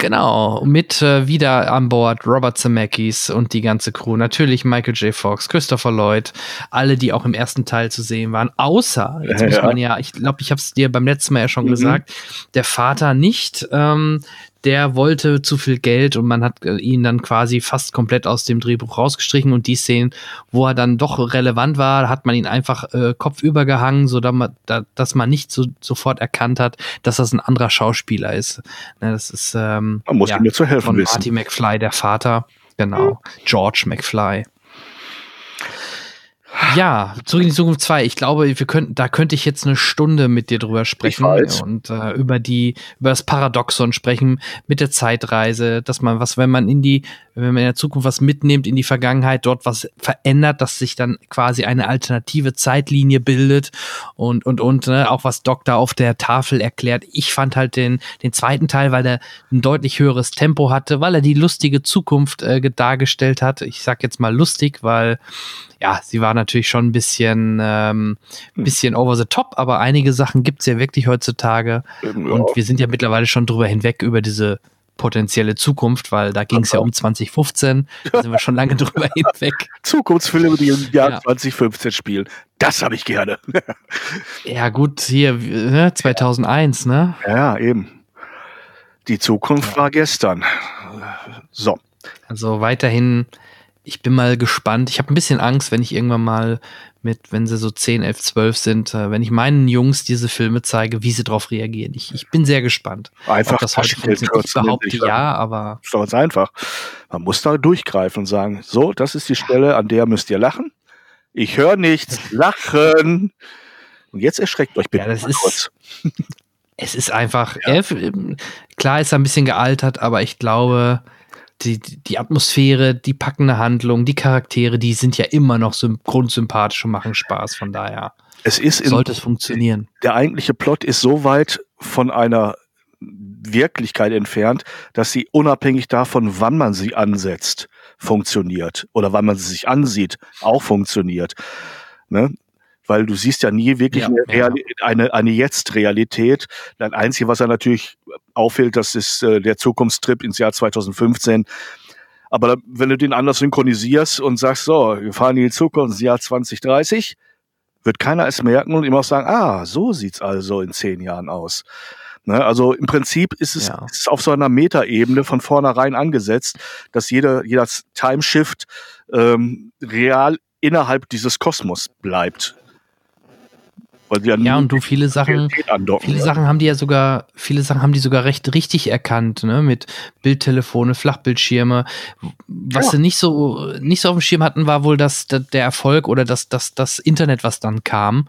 Speaker 2: Genau, mit äh, wieder an Bord Robert Zemeckis und die ganze Crew. Natürlich Michael J. Fox, Christopher Lloyd, alle, die auch im ersten Teil zu sehen waren. Außer, jetzt [laughs] ja, muss man ja, ich glaube, ich habe es dir beim letzten Mal ja schon mhm. gesagt, der Vater nicht. Ähm, der wollte zu viel Geld und man hat äh, ihn dann quasi fast komplett aus dem Drehbuch rausgestrichen und die Szenen, wo er dann doch relevant war, hat man ihn einfach äh, kopfüber gehangen, so dass man, da, dass man nicht so, sofort erkannt hat, dass das ein anderer Schauspieler ist. Ne, das ist ähm,
Speaker 3: man muss ja, ihm zu helfen
Speaker 2: von wissen. Marty McFly, der Vater, genau, George McFly. Ja, zurück in die Zukunft 2. Ich glaube, wir könnten, da könnte ich jetzt eine Stunde mit dir drüber sprechen und äh, über die, über das Paradoxon sprechen mit der Zeitreise, dass man was, wenn man in die, wenn man in der Zukunft was mitnimmt in die Vergangenheit, dort was verändert, dass sich dann quasi eine alternative Zeitlinie bildet und und und ne, auch was Doktor auf der Tafel erklärt. Ich fand halt den den zweiten Teil, weil er ein deutlich höheres Tempo hatte, weil er die lustige Zukunft äh, dargestellt hat. Ich sag jetzt mal lustig, weil ja, sie war natürlich schon ein bisschen, ähm, ein bisschen over the top, aber einige Sachen gibt's ja wirklich heutzutage. Ja. Und wir sind ja mittlerweile schon drüber hinweg über diese potenzielle Zukunft, weil da ging es ja um 2015. Da sind wir schon lange [laughs] drüber hinweg.
Speaker 3: Zukunftsfilme, die im Jahr ja. 2015 spielen. Das habe ich gerne. [laughs]
Speaker 2: ja, gut, hier, ne, 2001, ne?
Speaker 3: Ja, eben. Die Zukunft ja. war gestern. So.
Speaker 2: Also weiterhin ich bin mal gespannt. Ich habe ein bisschen Angst, wenn ich irgendwann mal mit, wenn sie so 10, 11, 12 sind, äh, wenn ich meinen Jungs diese Filme zeige, wie sie darauf reagieren. Ich, ich bin sehr gespannt.
Speaker 3: Einfach das
Speaker 2: heute funktioniert. Ich behaupte ja, aber.
Speaker 3: Ist doch ganz einfach. Man muss da durchgreifen und sagen, so, das ist die Stelle, an der müsst ihr lachen. Ich höre nichts. [laughs] Lachen. Und jetzt erschreckt euch bitte
Speaker 2: ja, das ist, kurz. [laughs] Es ist einfach, ja. äh, klar ist er ein bisschen gealtert, aber ich glaube, die, die Atmosphäre, die packende Handlung, die Charaktere, die sind ja immer noch so grundsympathisch und machen Spaß. Von daher
Speaker 3: es ist in,
Speaker 2: sollte es funktionieren.
Speaker 3: Der eigentliche Plot ist so weit von einer Wirklichkeit entfernt, dass sie unabhängig davon, wann man sie ansetzt, funktioniert oder wann man sie sich ansieht, auch funktioniert. Ne? Weil du siehst ja nie wirklich ja, eine, ja. eine, eine Jetzt-Realität. Das Einzige, was er natürlich auffällt, das ist äh, der Zukunftstrip ins Jahr 2015. Aber wenn du den anders synchronisierst und sagst, so, wir fahren in die Zukunft ins Jahr 2030, wird keiner es merken und immer auch sagen, ah, so sieht's also in zehn Jahren aus. Ne, also im Prinzip ist es, ja. ist auf so einer Metaebene von vornherein angesetzt, dass jeder, jeder Timeshift ähm, real innerhalb dieses Kosmos bleibt.
Speaker 2: Weil ja, ja und du viele Sachen, viele ja. Sachen haben die ja sogar, viele Sachen haben die sogar recht richtig erkannt, ne, mit Bildtelefone, Flachbildschirme. Was ja. sie nicht so, nicht so auf dem Schirm hatten, war wohl das, der Erfolg oder das, das, das Internet, was dann kam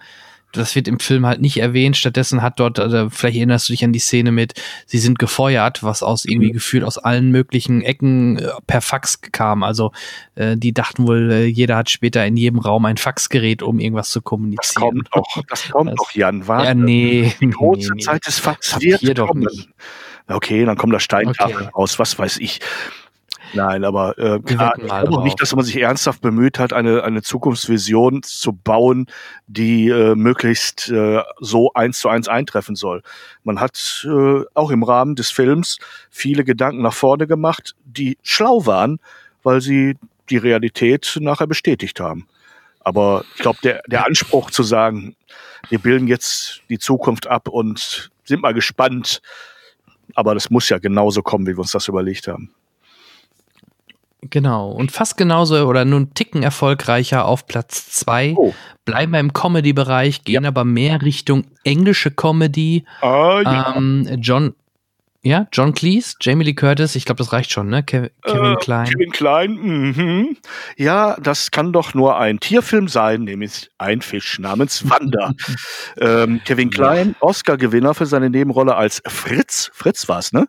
Speaker 2: das wird im Film halt nicht erwähnt. Stattdessen hat dort, also vielleicht erinnerst du dich an die Szene mit, sie sind gefeuert, was aus irgendwie mhm. gefühlt aus allen möglichen Ecken äh, per Fax kam. Also äh, die dachten wohl, äh, jeder hat später in jedem Raum ein Faxgerät, um irgendwas zu kommunizieren.
Speaker 3: Das kommt doch, das kommt doch, Jan.
Speaker 2: Warte. Ja, nee.
Speaker 3: Die große nee. Zeit des Fax wird kommen. Okay, dann kommt das Steintafel okay. raus, was weiß ich. Nein, aber äh, klar, ich glaube nicht, dass man sich ernsthaft bemüht hat, eine, eine Zukunftsvision zu bauen, die äh, möglichst äh, so eins zu eins eintreffen soll. Man hat äh, auch im Rahmen des Films viele Gedanken nach vorne gemacht, die schlau waren, weil sie die Realität nachher bestätigt haben. Aber ich glaube, der, der Anspruch zu sagen, wir bilden jetzt die Zukunft ab und sind mal gespannt, aber das muss ja genauso kommen, wie wir uns das überlegt haben.
Speaker 2: Genau. Und fast genauso oder nur einen Ticken erfolgreicher auf Platz zwei. Oh. Bleiben wir im Comedy-Bereich, gehen ja. aber mehr Richtung englische Comedy.
Speaker 3: Oh, ja.
Speaker 2: ähm, John, ja, John Cleese, Jamie Lee Curtis, ich glaube, das reicht schon, ne? Kev Kevin äh, Klein.
Speaker 3: Kevin Klein, mhm. Ja, das kann doch nur ein Tierfilm sein, nämlich ein Fisch namens Wanda. [laughs] ähm, Kevin Klein, Oscar-Gewinner für seine Nebenrolle als Fritz. Fritz war's, ne?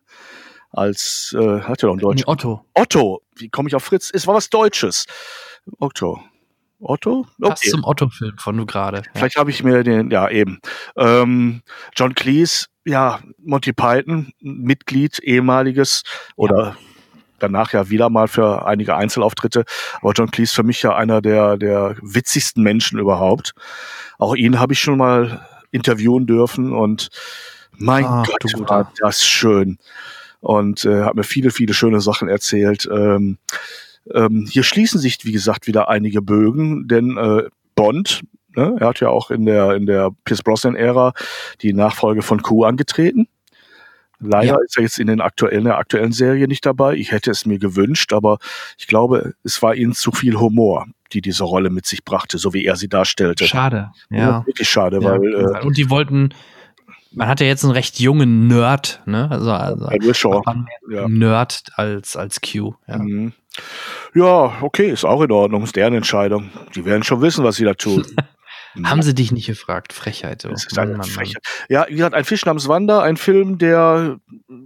Speaker 3: Als, äh, hat ja doch ein Deutsch.
Speaker 2: Otto.
Speaker 3: Otto. Wie komme ich auf Fritz? Es war was Deutsches. Otto. Otto?
Speaker 2: Okay. Passt zum Otto-Film von du gerade.
Speaker 3: Vielleicht habe ich mir den, ja, eben. Ähm, John Cleese, ja, Monty Python, Mitglied, ehemaliges oder ja. danach ja wieder mal für einige Einzelauftritte. Aber John Cleese für mich ja einer der, der witzigsten Menschen überhaupt. Auch ihn habe ich schon mal interviewen dürfen und mein Ach, Gott, war das schön und äh, hat mir viele, viele schöne Sachen erzählt. Ähm, ähm, hier schließen sich, wie gesagt, wieder einige Bögen, denn äh, Bond, ne, er hat ja auch in der, in der Pierce Brosnan-Ära die Nachfolge von Q angetreten. Leider ja. ist er jetzt in, den aktuellen, in der aktuellen Serie nicht dabei. Ich hätte es mir gewünscht, aber ich glaube, es war ihnen zu viel Humor, die diese Rolle mit sich brachte, so wie er sie darstellte.
Speaker 2: Schade, ja.
Speaker 3: ja wirklich schade, ja. weil.
Speaker 2: Äh, und die wollten, man hat ja jetzt einen recht jungen Nerd, ne? Also, also
Speaker 3: ja.
Speaker 2: Nerd als, als Q.
Speaker 3: Ja. Mhm. Ja, okay, ist auch in Ordnung, ist deren Entscheidung. Die werden schon wissen, was sie da tun. [laughs]
Speaker 2: Haben sie dich nicht gefragt? Frechheit.
Speaker 3: Das ist eine Mann, Frechheit. Ja, wie gesagt, ein Fisch namens Wanda, ein Film, der,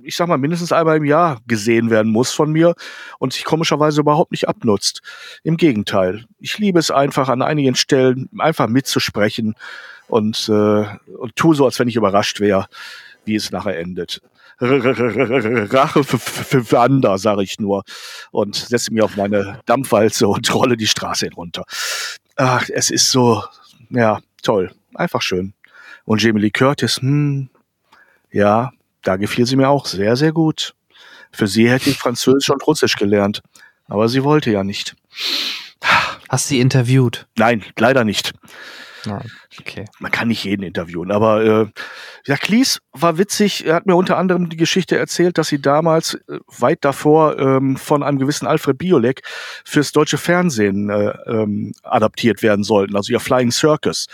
Speaker 3: ich sag mal, mindestens einmal im Jahr gesehen werden muss von mir und sich komischerweise überhaupt nicht abnutzt. Im Gegenteil. Ich liebe es einfach an einigen Stellen einfach mitzusprechen und, äh, und tu so, als wenn ich überrascht wäre, wie es nachher endet. Rache für Wanda, sage ich nur. Und setze mir auf meine Dampfwalze und rolle die Straße hinunter. Ach, es ist so, ja, toll. Einfach schön. Und Jamie Lee Curtis, hm, ja, da gefiel sie mir auch sehr, sehr gut. Für sie hätte ich Französisch und Russisch gelernt. Aber sie wollte ja nicht.
Speaker 2: Hast sie interviewt?
Speaker 3: Nein, leider nicht.
Speaker 2: Ja, okay.
Speaker 3: Man kann nicht jeden interviewen, aber äh, ja, Klies war witzig. Er hat mir unter anderem die Geschichte erzählt, dass sie damals äh, weit davor ähm, von einem gewissen Alfred Biolek fürs deutsche Fernsehen äh, ähm, adaptiert werden sollten, also ihr Flying Circus.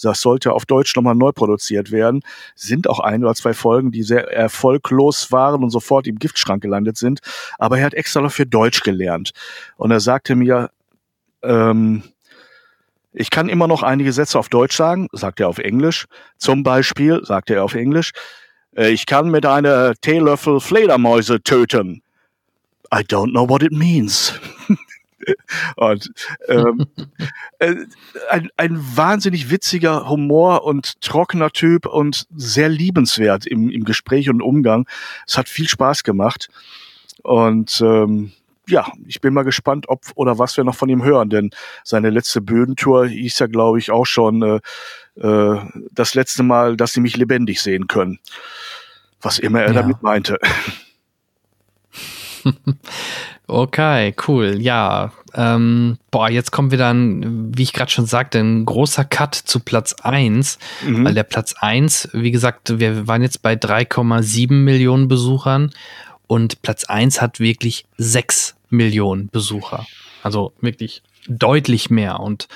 Speaker 3: Das sollte auf Deutsch nochmal neu produziert werden. Sind auch ein oder zwei Folgen, die sehr erfolglos waren und sofort im Giftschrank gelandet sind. Aber er hat extra noch für Deutsch gelernt. Und er sagte mir, ähm, ich kann immer noch einige Sätze auf Deutsch sagen, sagt er auf Englisch. Zum Beispiel, sagt er auf Englisch, äh, ich kann mit einer Teelöffel Fledermäuse töten. I don't know what it means. [laughs] und ähm, äh, ein, ein wahnsinnig witziger Humor und trockener Typ und sehr liebenswert im, im Gespräch und Umgang. Es hat viel Spaß gemacht. Und ähm, ja, ich bin mal gespannt, ob oder was wir noch von ihm hören, denn seine letzte Bühnentour hieß ja, glaube ich, auch schon äh, äh, das letzte Mal, dass sie mich lebendig sehen können. Was immer er ja. damit meinte. [laughs]
Speaker 2: okay, cool. Ja, ähm, boah, jetzt kommen wir dann, wie ich gerade schon sagte, ein großer Cut zu Platz 1, mhm. weil der Platz 1, wie gesagt, wir waren jetzt bei 3,7 Millionen Besuchern und Platz 1 hat wirklich 6 Millionen Besucher. Also wirklich deutlich mehr. Und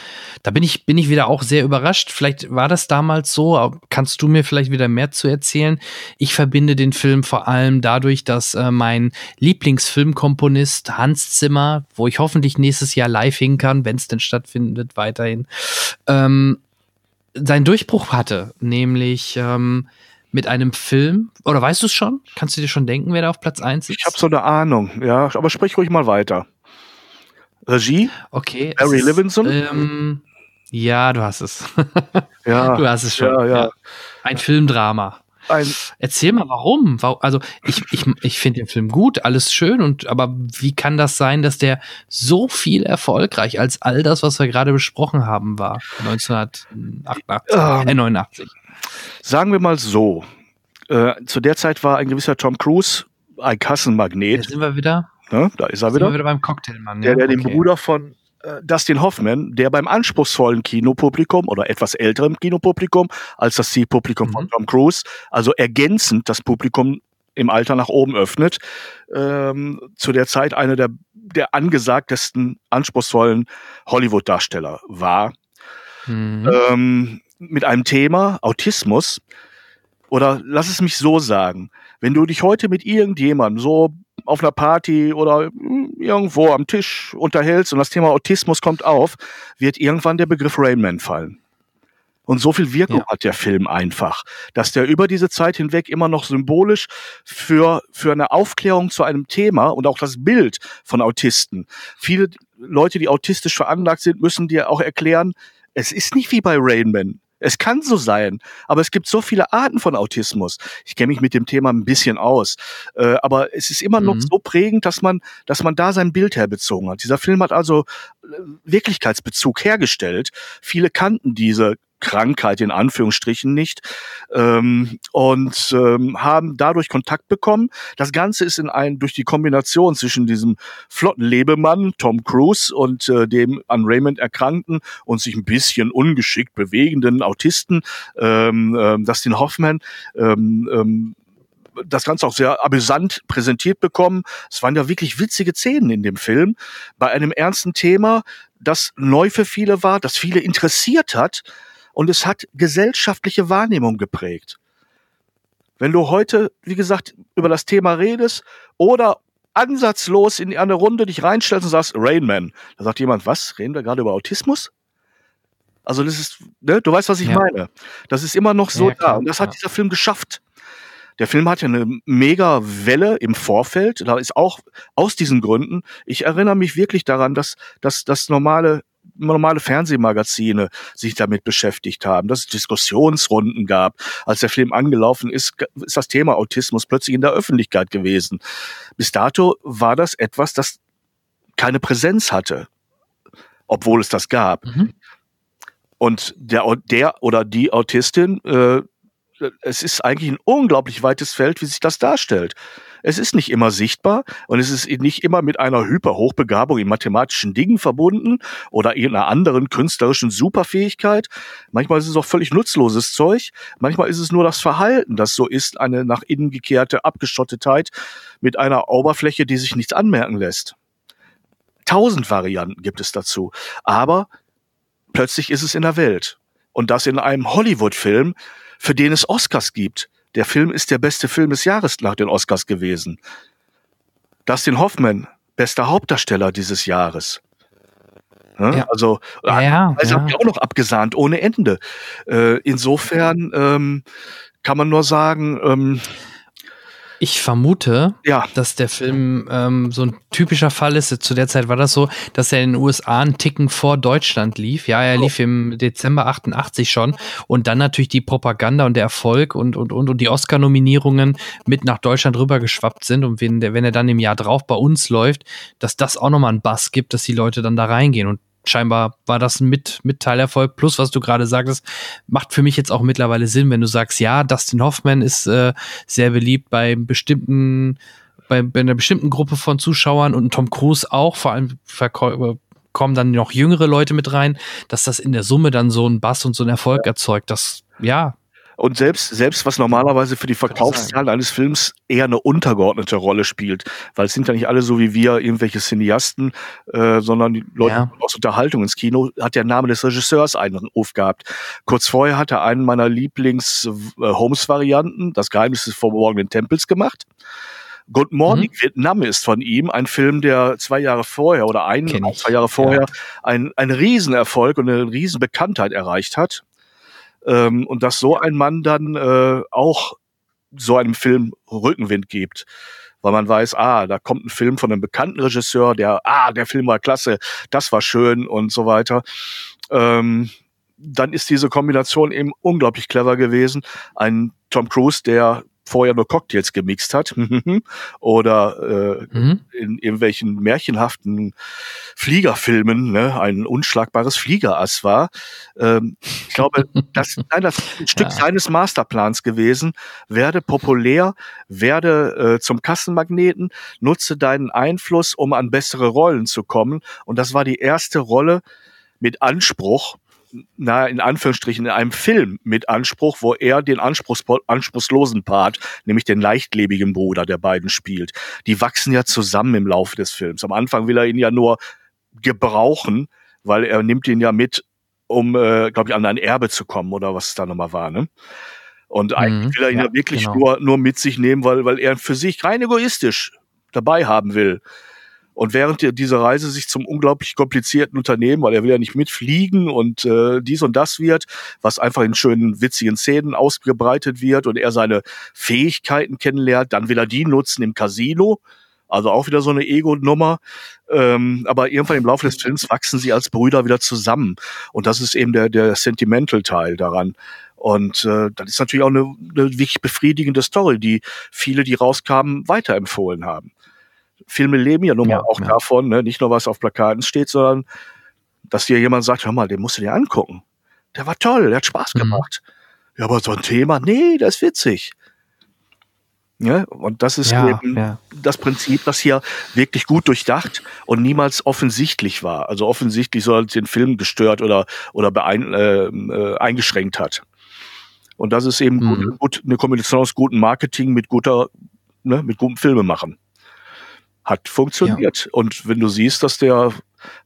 Speaker 2: da bin ich, bin ich wieder auch sehr überrascht. Vielleicht war das damals so. Kannst du mir vielleicht wieder mehr zu erzählen? Ich verbinde den Film vor allem dadurch, dass äh, mein Lieblingsfilmkomponist Hans Zimmer, wo ich hoffentlich nächstes Jahr live hin kann, wenn es denn stattfindet, weiterhin, ähm, seinen Durchbruch hatte. Nämlich, ähm, mit einem Film. Oder weißt du es schon? Kannst du dir schon denken, wer da auf Platz 1 ist?
Speaker 3: Ich habe so eine Ahnung, ja. Aber sprich ruhig mal weiter. Regie?
Speaker 2: Okay.
Speaker 3: Barry Levinson?
Speaker 2: Ähm, ja, du hast es. [laughs]
Speaker 3: ja.
Speaker 2: Du hast es schon. Ja, ja. Ein Filmdrama. Ein Erzähl mal, warum? Also ich, ich, ich finde den Film gut, alles schön, und aber wie kann das sein, dass der so viel erfolgreich als all das, was wir gerade besprochen haben, war? 1988, ähm, äh, 89.
Speaker 3: Sagen wir mal so. Äh, zu der Zeit war ein gewisser Tom Cruise ein Kassenmagnet.
Speaker 2: Da sind wir wieder.
Speaker 3: Ne? Da ist er wieder. Sind
Speaker 2: wir wieder beim Cocktailmann.
Speaker 3: Der, der okay. den Bruder von äh, Dustin Hoffman, der beim anspruchsvollen Kinopublikum oder etwas älterem Kinopublikum als das Zielpublikum mhm. von Tom Cruise, also ergänzend das Publikum im Alter nach oben öffnet, ähm, zu der Zeit einer der, der angesagtesten, anspruchsvollen Hollywood-Darsteller war. Mhm. Ähm, mit einem Thema, Autismus, oder lass es mich so sagen, wenn du dich heute mit irgendjemandem so auf einer Party oder irgendwo am Tisch unterhältst und das Thema Autismus kommt auf, wird irgendwann der Begriff Rainman fallen. Und so viel Wirkung ja. hat der Film einfach, dass der über diese Zeit hinweg immer noch symbolisch für, für eine Aufklärung zu einem Thema und auch das Bild von Autisten. Viele Leute, die autistisch veranlagt sind, müssen dir auch erklären, es ist nicht wie bei Rainman. Es kann so sein, aber es gibt so viele Arten von Autismus. Ich kenne mich mit dem Thema ein bisschen aus, äh, aber es ist immer mhm. noch so prägend, dass man, dass man da sein Bild herbezogen hat. Dieser Film hat also äh, Wirklichkeitsbezug hergestellt. Viele kannten diese Krankheit in Anführungsstrichen nicht ähm, und ähm, haben dadurch Kontakt bekommen. Das Ganze ist in ein durch die Kombination zwischen diesem flotten Lebemann Tom Cruise und äh, dem an Raymond erkrankten und sich ein bisschen ungeschickt bewegenden Autisten ähm, äh, Dustin Hoffman ähm, ähm, das Ganze auch sehr amüsant präsentiert bekommen. Es waren ja wirklich witzige Szenen in dem Film bei einem ernsten Thema, das neu für viele war, das viele interessiert hat und es hat gesellschaftliche Wahrnehmung geprägt. Wenn du heute, wie gesagt, über das Thema redest oder ansatzlos in eine Runde dich reinstellst und sagst, Rain Man. Da sagt jemand, was? Reden wir gerade über Autismus? Also das ist, ne, du weißt, was ich ja. meine. Das ist immer noch so ja, da. Und das hat dieser Film geschafft. Der Film hat ja eine mega Welle im Vorfeld. Da ist auch aus diesen Gründen, ich erinnere mich wirklich daran, dass, dass das normale normale Fernsehmagazine sich damit beschäftigt haben, dass es Diskussionsrunden gab. Als der Film angelaufen ist, ist das Thema Autismus plötzlich in der Öffentlichkeit gewesen. Bis dato war das etwas, das keine Präsenz hatte, obwohl es das gab. Mhm. Und der, der oder die Autistin äh, es ist eigentlich ein unglaublich weites Feld, wie sich das darstellt. Es ist nicht immer sichtbar und es ist nicht immer mit einer Hyperhochbegabung in mathematischen Dingen verbunden oder irgendeiner anderen künstlerischen Superfähigkeit. Manchmal ist es auch völlig nutzloses Zeug. Manchmal ist es nur das Verhalten, das so ist, eine nach innen gekehrte Abgeschottetheit mit einer Oberfläche, die sich nichts anmerken lässt. Tausend Varianten gibt es dazu. Aber plötzlich ist es in der Welt. Und das in einem Hollywood-Film, für den es Oscars gibt. Der Film ist der beste Film des Jahres nach den Oscars gewesen. Dustin Hoffman, bester Hauptdarsteller dieses Jahres. Ja, also, ja, ja, also ja. auch noch abgesahnt ohne Ende. Äh, insofern ähm, kann man nur sagen, ähm,
Speaker 2: ich vermute, ja. dass der Film ähm, so ein typischer Fall ist. Zu der Zeit war das so, dass er in den USA einen Ticken vor Deutschland lief. Ja, er lief im Dezember 88 schon. Und dann natürlich die Propaganda und der Erfolg und, und, und, und die Oscar-Nominierungen mit nach Deutschland rübergeschwappt sind. Und wenn, der, wenn er dann im Jahr drauf bei uns läuft, dass das auch nochmal einen Bass gibt, dass die Leute dann da reingehen. Und scheinbar war das ein Mit Mitteilerfolg. Plus, was du gerade sagtest, macht für mich jetzt auch mittlerweile Sinn, wenn du sagst, ja, Dustin Hoffman ist äh, sehr beliebt bei bestimmten, bei, bei einer bestimmten Gruppe von Zuschauern und Tom Cruise auch, vor allem kommen dann noch jüngere Leute mit rein, dass das in der Summe dann so einen Bass und so einen Erfolg erzeugt. Das, ja,
Speaker 3: und selbst, selbst was normalerweise für die Verkaufszahlen eines Films eher eine untergeordnete Rolle spielt, weil es sind ja nicht alle so wie wir irgendwelche Cineasten, äh, sondern die Leute ja. aus Unterhaltung ins Kino, hat der Name des Regisseurs einen Ruf gehabt. Kurz vorher hat er einen meiner Lieblings-Holmes-Varianten, Das Geheimnis des verborgenen Tempels gemacht. Good Morning mhm. Vietnam ist von ihm ein Film, der zwei Jahre vorher oder ein, zwei Jahre vorher ja. ein, ein Riesenerfolg und eine Riesenbekanntheit erreicht hat. Ähm, und dass so ein Mann dann äh, auch so einem Film Rückenwind gibt. Weil man weiß, ah, da kommt ein Film von einem bekannten Regisseur, der, ah, der Film war klasse, das war schön und so weiter. Ähm, dann ist diese Kombination eben unglaublich clever gewesen. Ein Tom Cruise, der vorher nur Cocktails gemixt hat [laughs] oder äh, mhm. in irgendwelchen märchenhaften Fliegerfilmen ne, ein unschlagbares Fliegerass war. Ähm, ich glaube, [laughs] das, nein, das ist ein Stück ja. seines Masterplans gewesen. Werde populär, werde äh, zum Kassenmagneten, nutze deinen Einfluss, um an bessere Rollen zu kommen. Und das war die erste Rolle mit Anspruch, na, in Anführungsstrichen in einem Film mit Anspruch, wo er den Anspruchs anspruchslosen Part, nämlich den leichtlebigen Bruder der beiden spielt. Die wachsen ja zusammen im Laufe des Films. Am Anfang will er ihn ja nur gebrauchen, weil er nimmt ihn ja mit, um, äh, glaube ich, an ein Erbe zu kommen oder was es da nochmal war, ne? Und mhm, eigentlich will er ihn ja, ja wirklich genau. nur, nur mit sich nehmen, weil, weil er für sich rein egoistisch dabei haben will. Und während dieser Reise sich zum unglaublich komplizierten Unternehmen, weil er will ja nicht mitfliegen und äh, dies und das wird, was einfach in schönen, witzigen Szenen ausgebreitet wird und er seine Fähigkeiten kennenlernt, dann will er die nutzen im Casino. Also auch wieder so eine Ego-Nummer. Ähm, aber irgendwann im Laufe des Films wachsen sie als Brüder wieder zusammen. Und das ist eben der, der Sentimental-Teil daran. Und äh, das ist natürlich auch eine, eine wirklich befriedigende Story, die viele, die rauskamen, weiterempfohlen haben. Filme leben ja nun mal ja, auch ja. davon, ne? nicht nur was auf Plakaten steht, sondern dass dir jemand sagt, hör mal, den musst du dir angucken. Der war toll, der hat Spaß mhm. gemacht. Mhm. Ja, aber so ein Thema, nee, das ist witzig. Ja, und das ist ja, eben ja. das Prinzip, das hier wirklich gut durchdacht und niemals offensichtlich war. Also offensichtlich soll den Film gestört oder, oder beein, äh, äh, eingeschränkt hat. Und das ist eben mhm. gut, gut, eine Kombination aus gutem Marketing mit guter, ne, mit gutem Filmemachen hat funktioniert. Ja. Und wenn du siehst, dass der,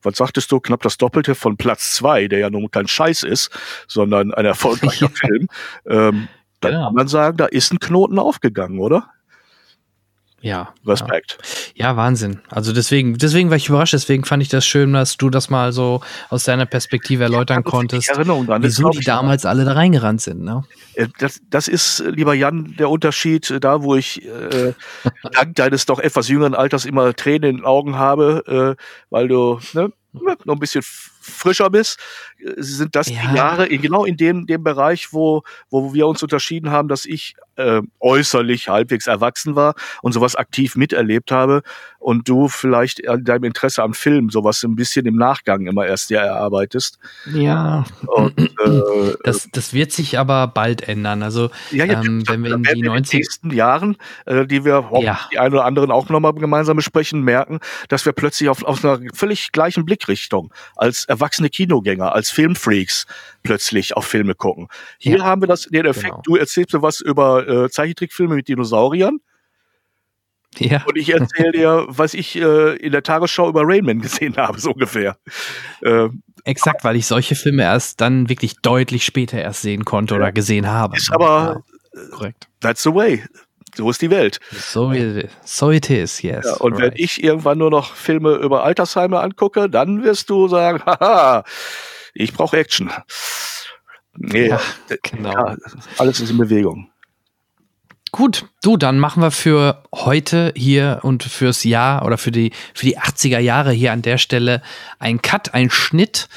Speaker 3: was sagtest du, knapp das Doppelte von Platz zwei, der ja nun kein Scheiß ist, sondern ein erfolgreicher [laughs] Film, ähm, dann ja. kann man sagen, da ist ein Knoten aufgegangen, oder?
Speaker 2: Ja.
Speaker 3: Respekt.
Speaker 2: Ja, Wahnsinn. Also deswegen, deswegen war ich überrascht, deswegen fand ich das schön, dass du das mal so aus deiner Perspektive erläutern ja, konntest, dran, wieso die damals alle da reingerannt sind. Ne?
Speaker 3: Äh, das, das ist, lieber Jan, der Unterschied, äh, da wo ich äh, [laughs] dank deines doch etwas jüngeren Alters immer Tränen in den Augen habe, äh, weil du ne, noch ein bisschen frischer bist, äh, sind das ja. die Jahre in, genau in dem, dem Bereich, wo, wo wir uns unterschieden haben, dass ich äh, äußerlich halbwegs erwachsen war und sowas aktiv miterlebt habe und du vielleicht an deinem Interesse am Film sowas ein bisschen im Nachgang immer erst ja erarbeitest.
Speaker 2: Ja. Und, äh, das, das wird sich aber bald ändern. Also ja, ja, ähm, wenn wir in die 90
Speaker 3: nächsten Jahren, äh, die wir die einen oder anderen auch nochmal gemeinsam besprechen, merken, dass wir plötzlich auf, auf einer völlig gleichen Blickrichtung als erwachsene Kinogänger, als Filmfreaks plötzlich auf Filme gucken. Hier ja. haben wir das, den Effekt, genau. du erzählst mir was über äh, Zeichentrickfilme mit Dinosauriern. Ja. Und ich erzähle dir, was ich äh, in der Tagesschau über Rainman gesehen habe, so ungefähr.
Speaker 2: Ähm, Exakt, weil ich solche Filme erst dann wirklich deutlich später erst sehen konnte oder gesehen habe.
Speaker 3: Ist aber ja, korrekt. That's the way. So ist die Welt.
Speaker 2: So, so it is, yes.
Speaker 3: Ja, und right. wenn ich irgendwann nur noch Filme über Altersheime angucke, dann wirst du sagen, [laughs] haha, ich brauche Action. Nee, ja, genau. Ja, alles ist in Bewegung.
Speaker 2: Gut, du, dann machen wir für heute hier und fürs Jahr oder für die, für die 80er Jahre hier an der Stelle ein Cut, ein Schnitt.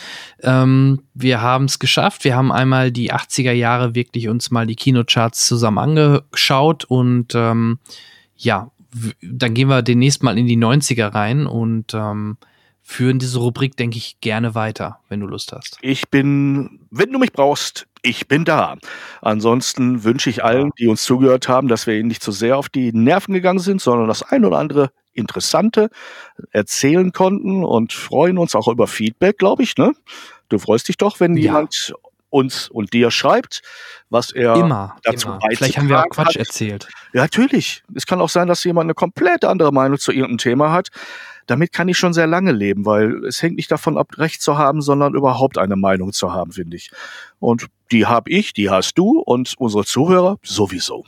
Speaker 2: Ähm, wir haben es geschafft. Wir haben einmal die 80er Jahre wirklich uns mal die Kinocharts zusammen angeschaut und ähm, ja, dann gehen wir demnächst mal in die 90er rein und ähm, führen diese Rubrik, denke ich, gerne weiter, wenn du Lust hast.
Speaker 3: Ich bin, wenn du mich brauchst, ich bin da. Ansonsten wünsche ich allen, die uns zugehört haben, dass wir ihnen nicht zu so sehr auf die Nerven gegangen sind, sondern das ein oder andere Interessante erzählen konnten und freuen uns auch über Feedback, glaube ich. Ne? Du freust dich doch, wenn ja. jemand uns und dir schreibt, was er
Speaker 2: immer, dazu immer. Vielleicht haben wir auch Quatsch hat. erzählt.
Speaker 3: Ja, natürlich. Es kann auch sein, dass jemand eine komplett andere Meinung zu irgendeinem Thema hat damit kann ich schon sehr lange leben, weil es hängt nicht davon ab, Recht zu haben, sondern überhaupt eine Meinung zu haben, finde ich. Und die habe ich, die hast du und unsere Zuhörer sowieso.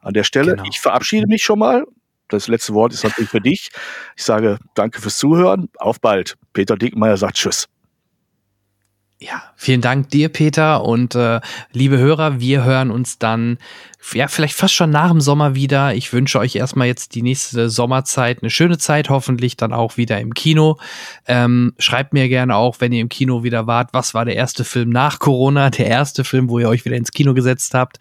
Speaker 3: An der Stelle, genau. ich verabschiede mich schon mal. Das letzte Wort ist natürlich für dich. Ich sage danke fürs Zuhören. Auf bald. Peter Dickmeyer sagt Tschüss.
Speaker 2: Ja, vielen Dank dir, Peter. Und äh, liebe Hörer, wir hören uns dann, ja, vielleicht fast schon nach dem Sommer wieder. Ich wünsche euch erstmal jetzt die nächste Sommerzeit, eine schöne Zeit, hoffentlich dann auch wieder im Kino. Ähm, schreibt mir gerne auch, wenn ihr im Kino wieder wart, was war der erste Film nach Corona, der erste Film, wo ihr euch wieder ins Kino gesetzt habt.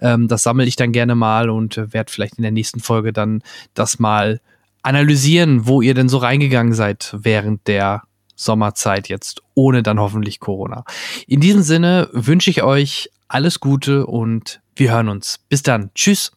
Speaker 2: Ähm, das sammle ich dann gerne mal und äh, werde vielleicht in der nächsten Folge dann das mal analysieren, wo ihr denn so reingegangen seid während der Sommerzeit jetzt ohne dann hoffentlich Corona. In diesem Sinne wünsche ich euch alles Gute und wir hören uns. Bis dann. Tschüss.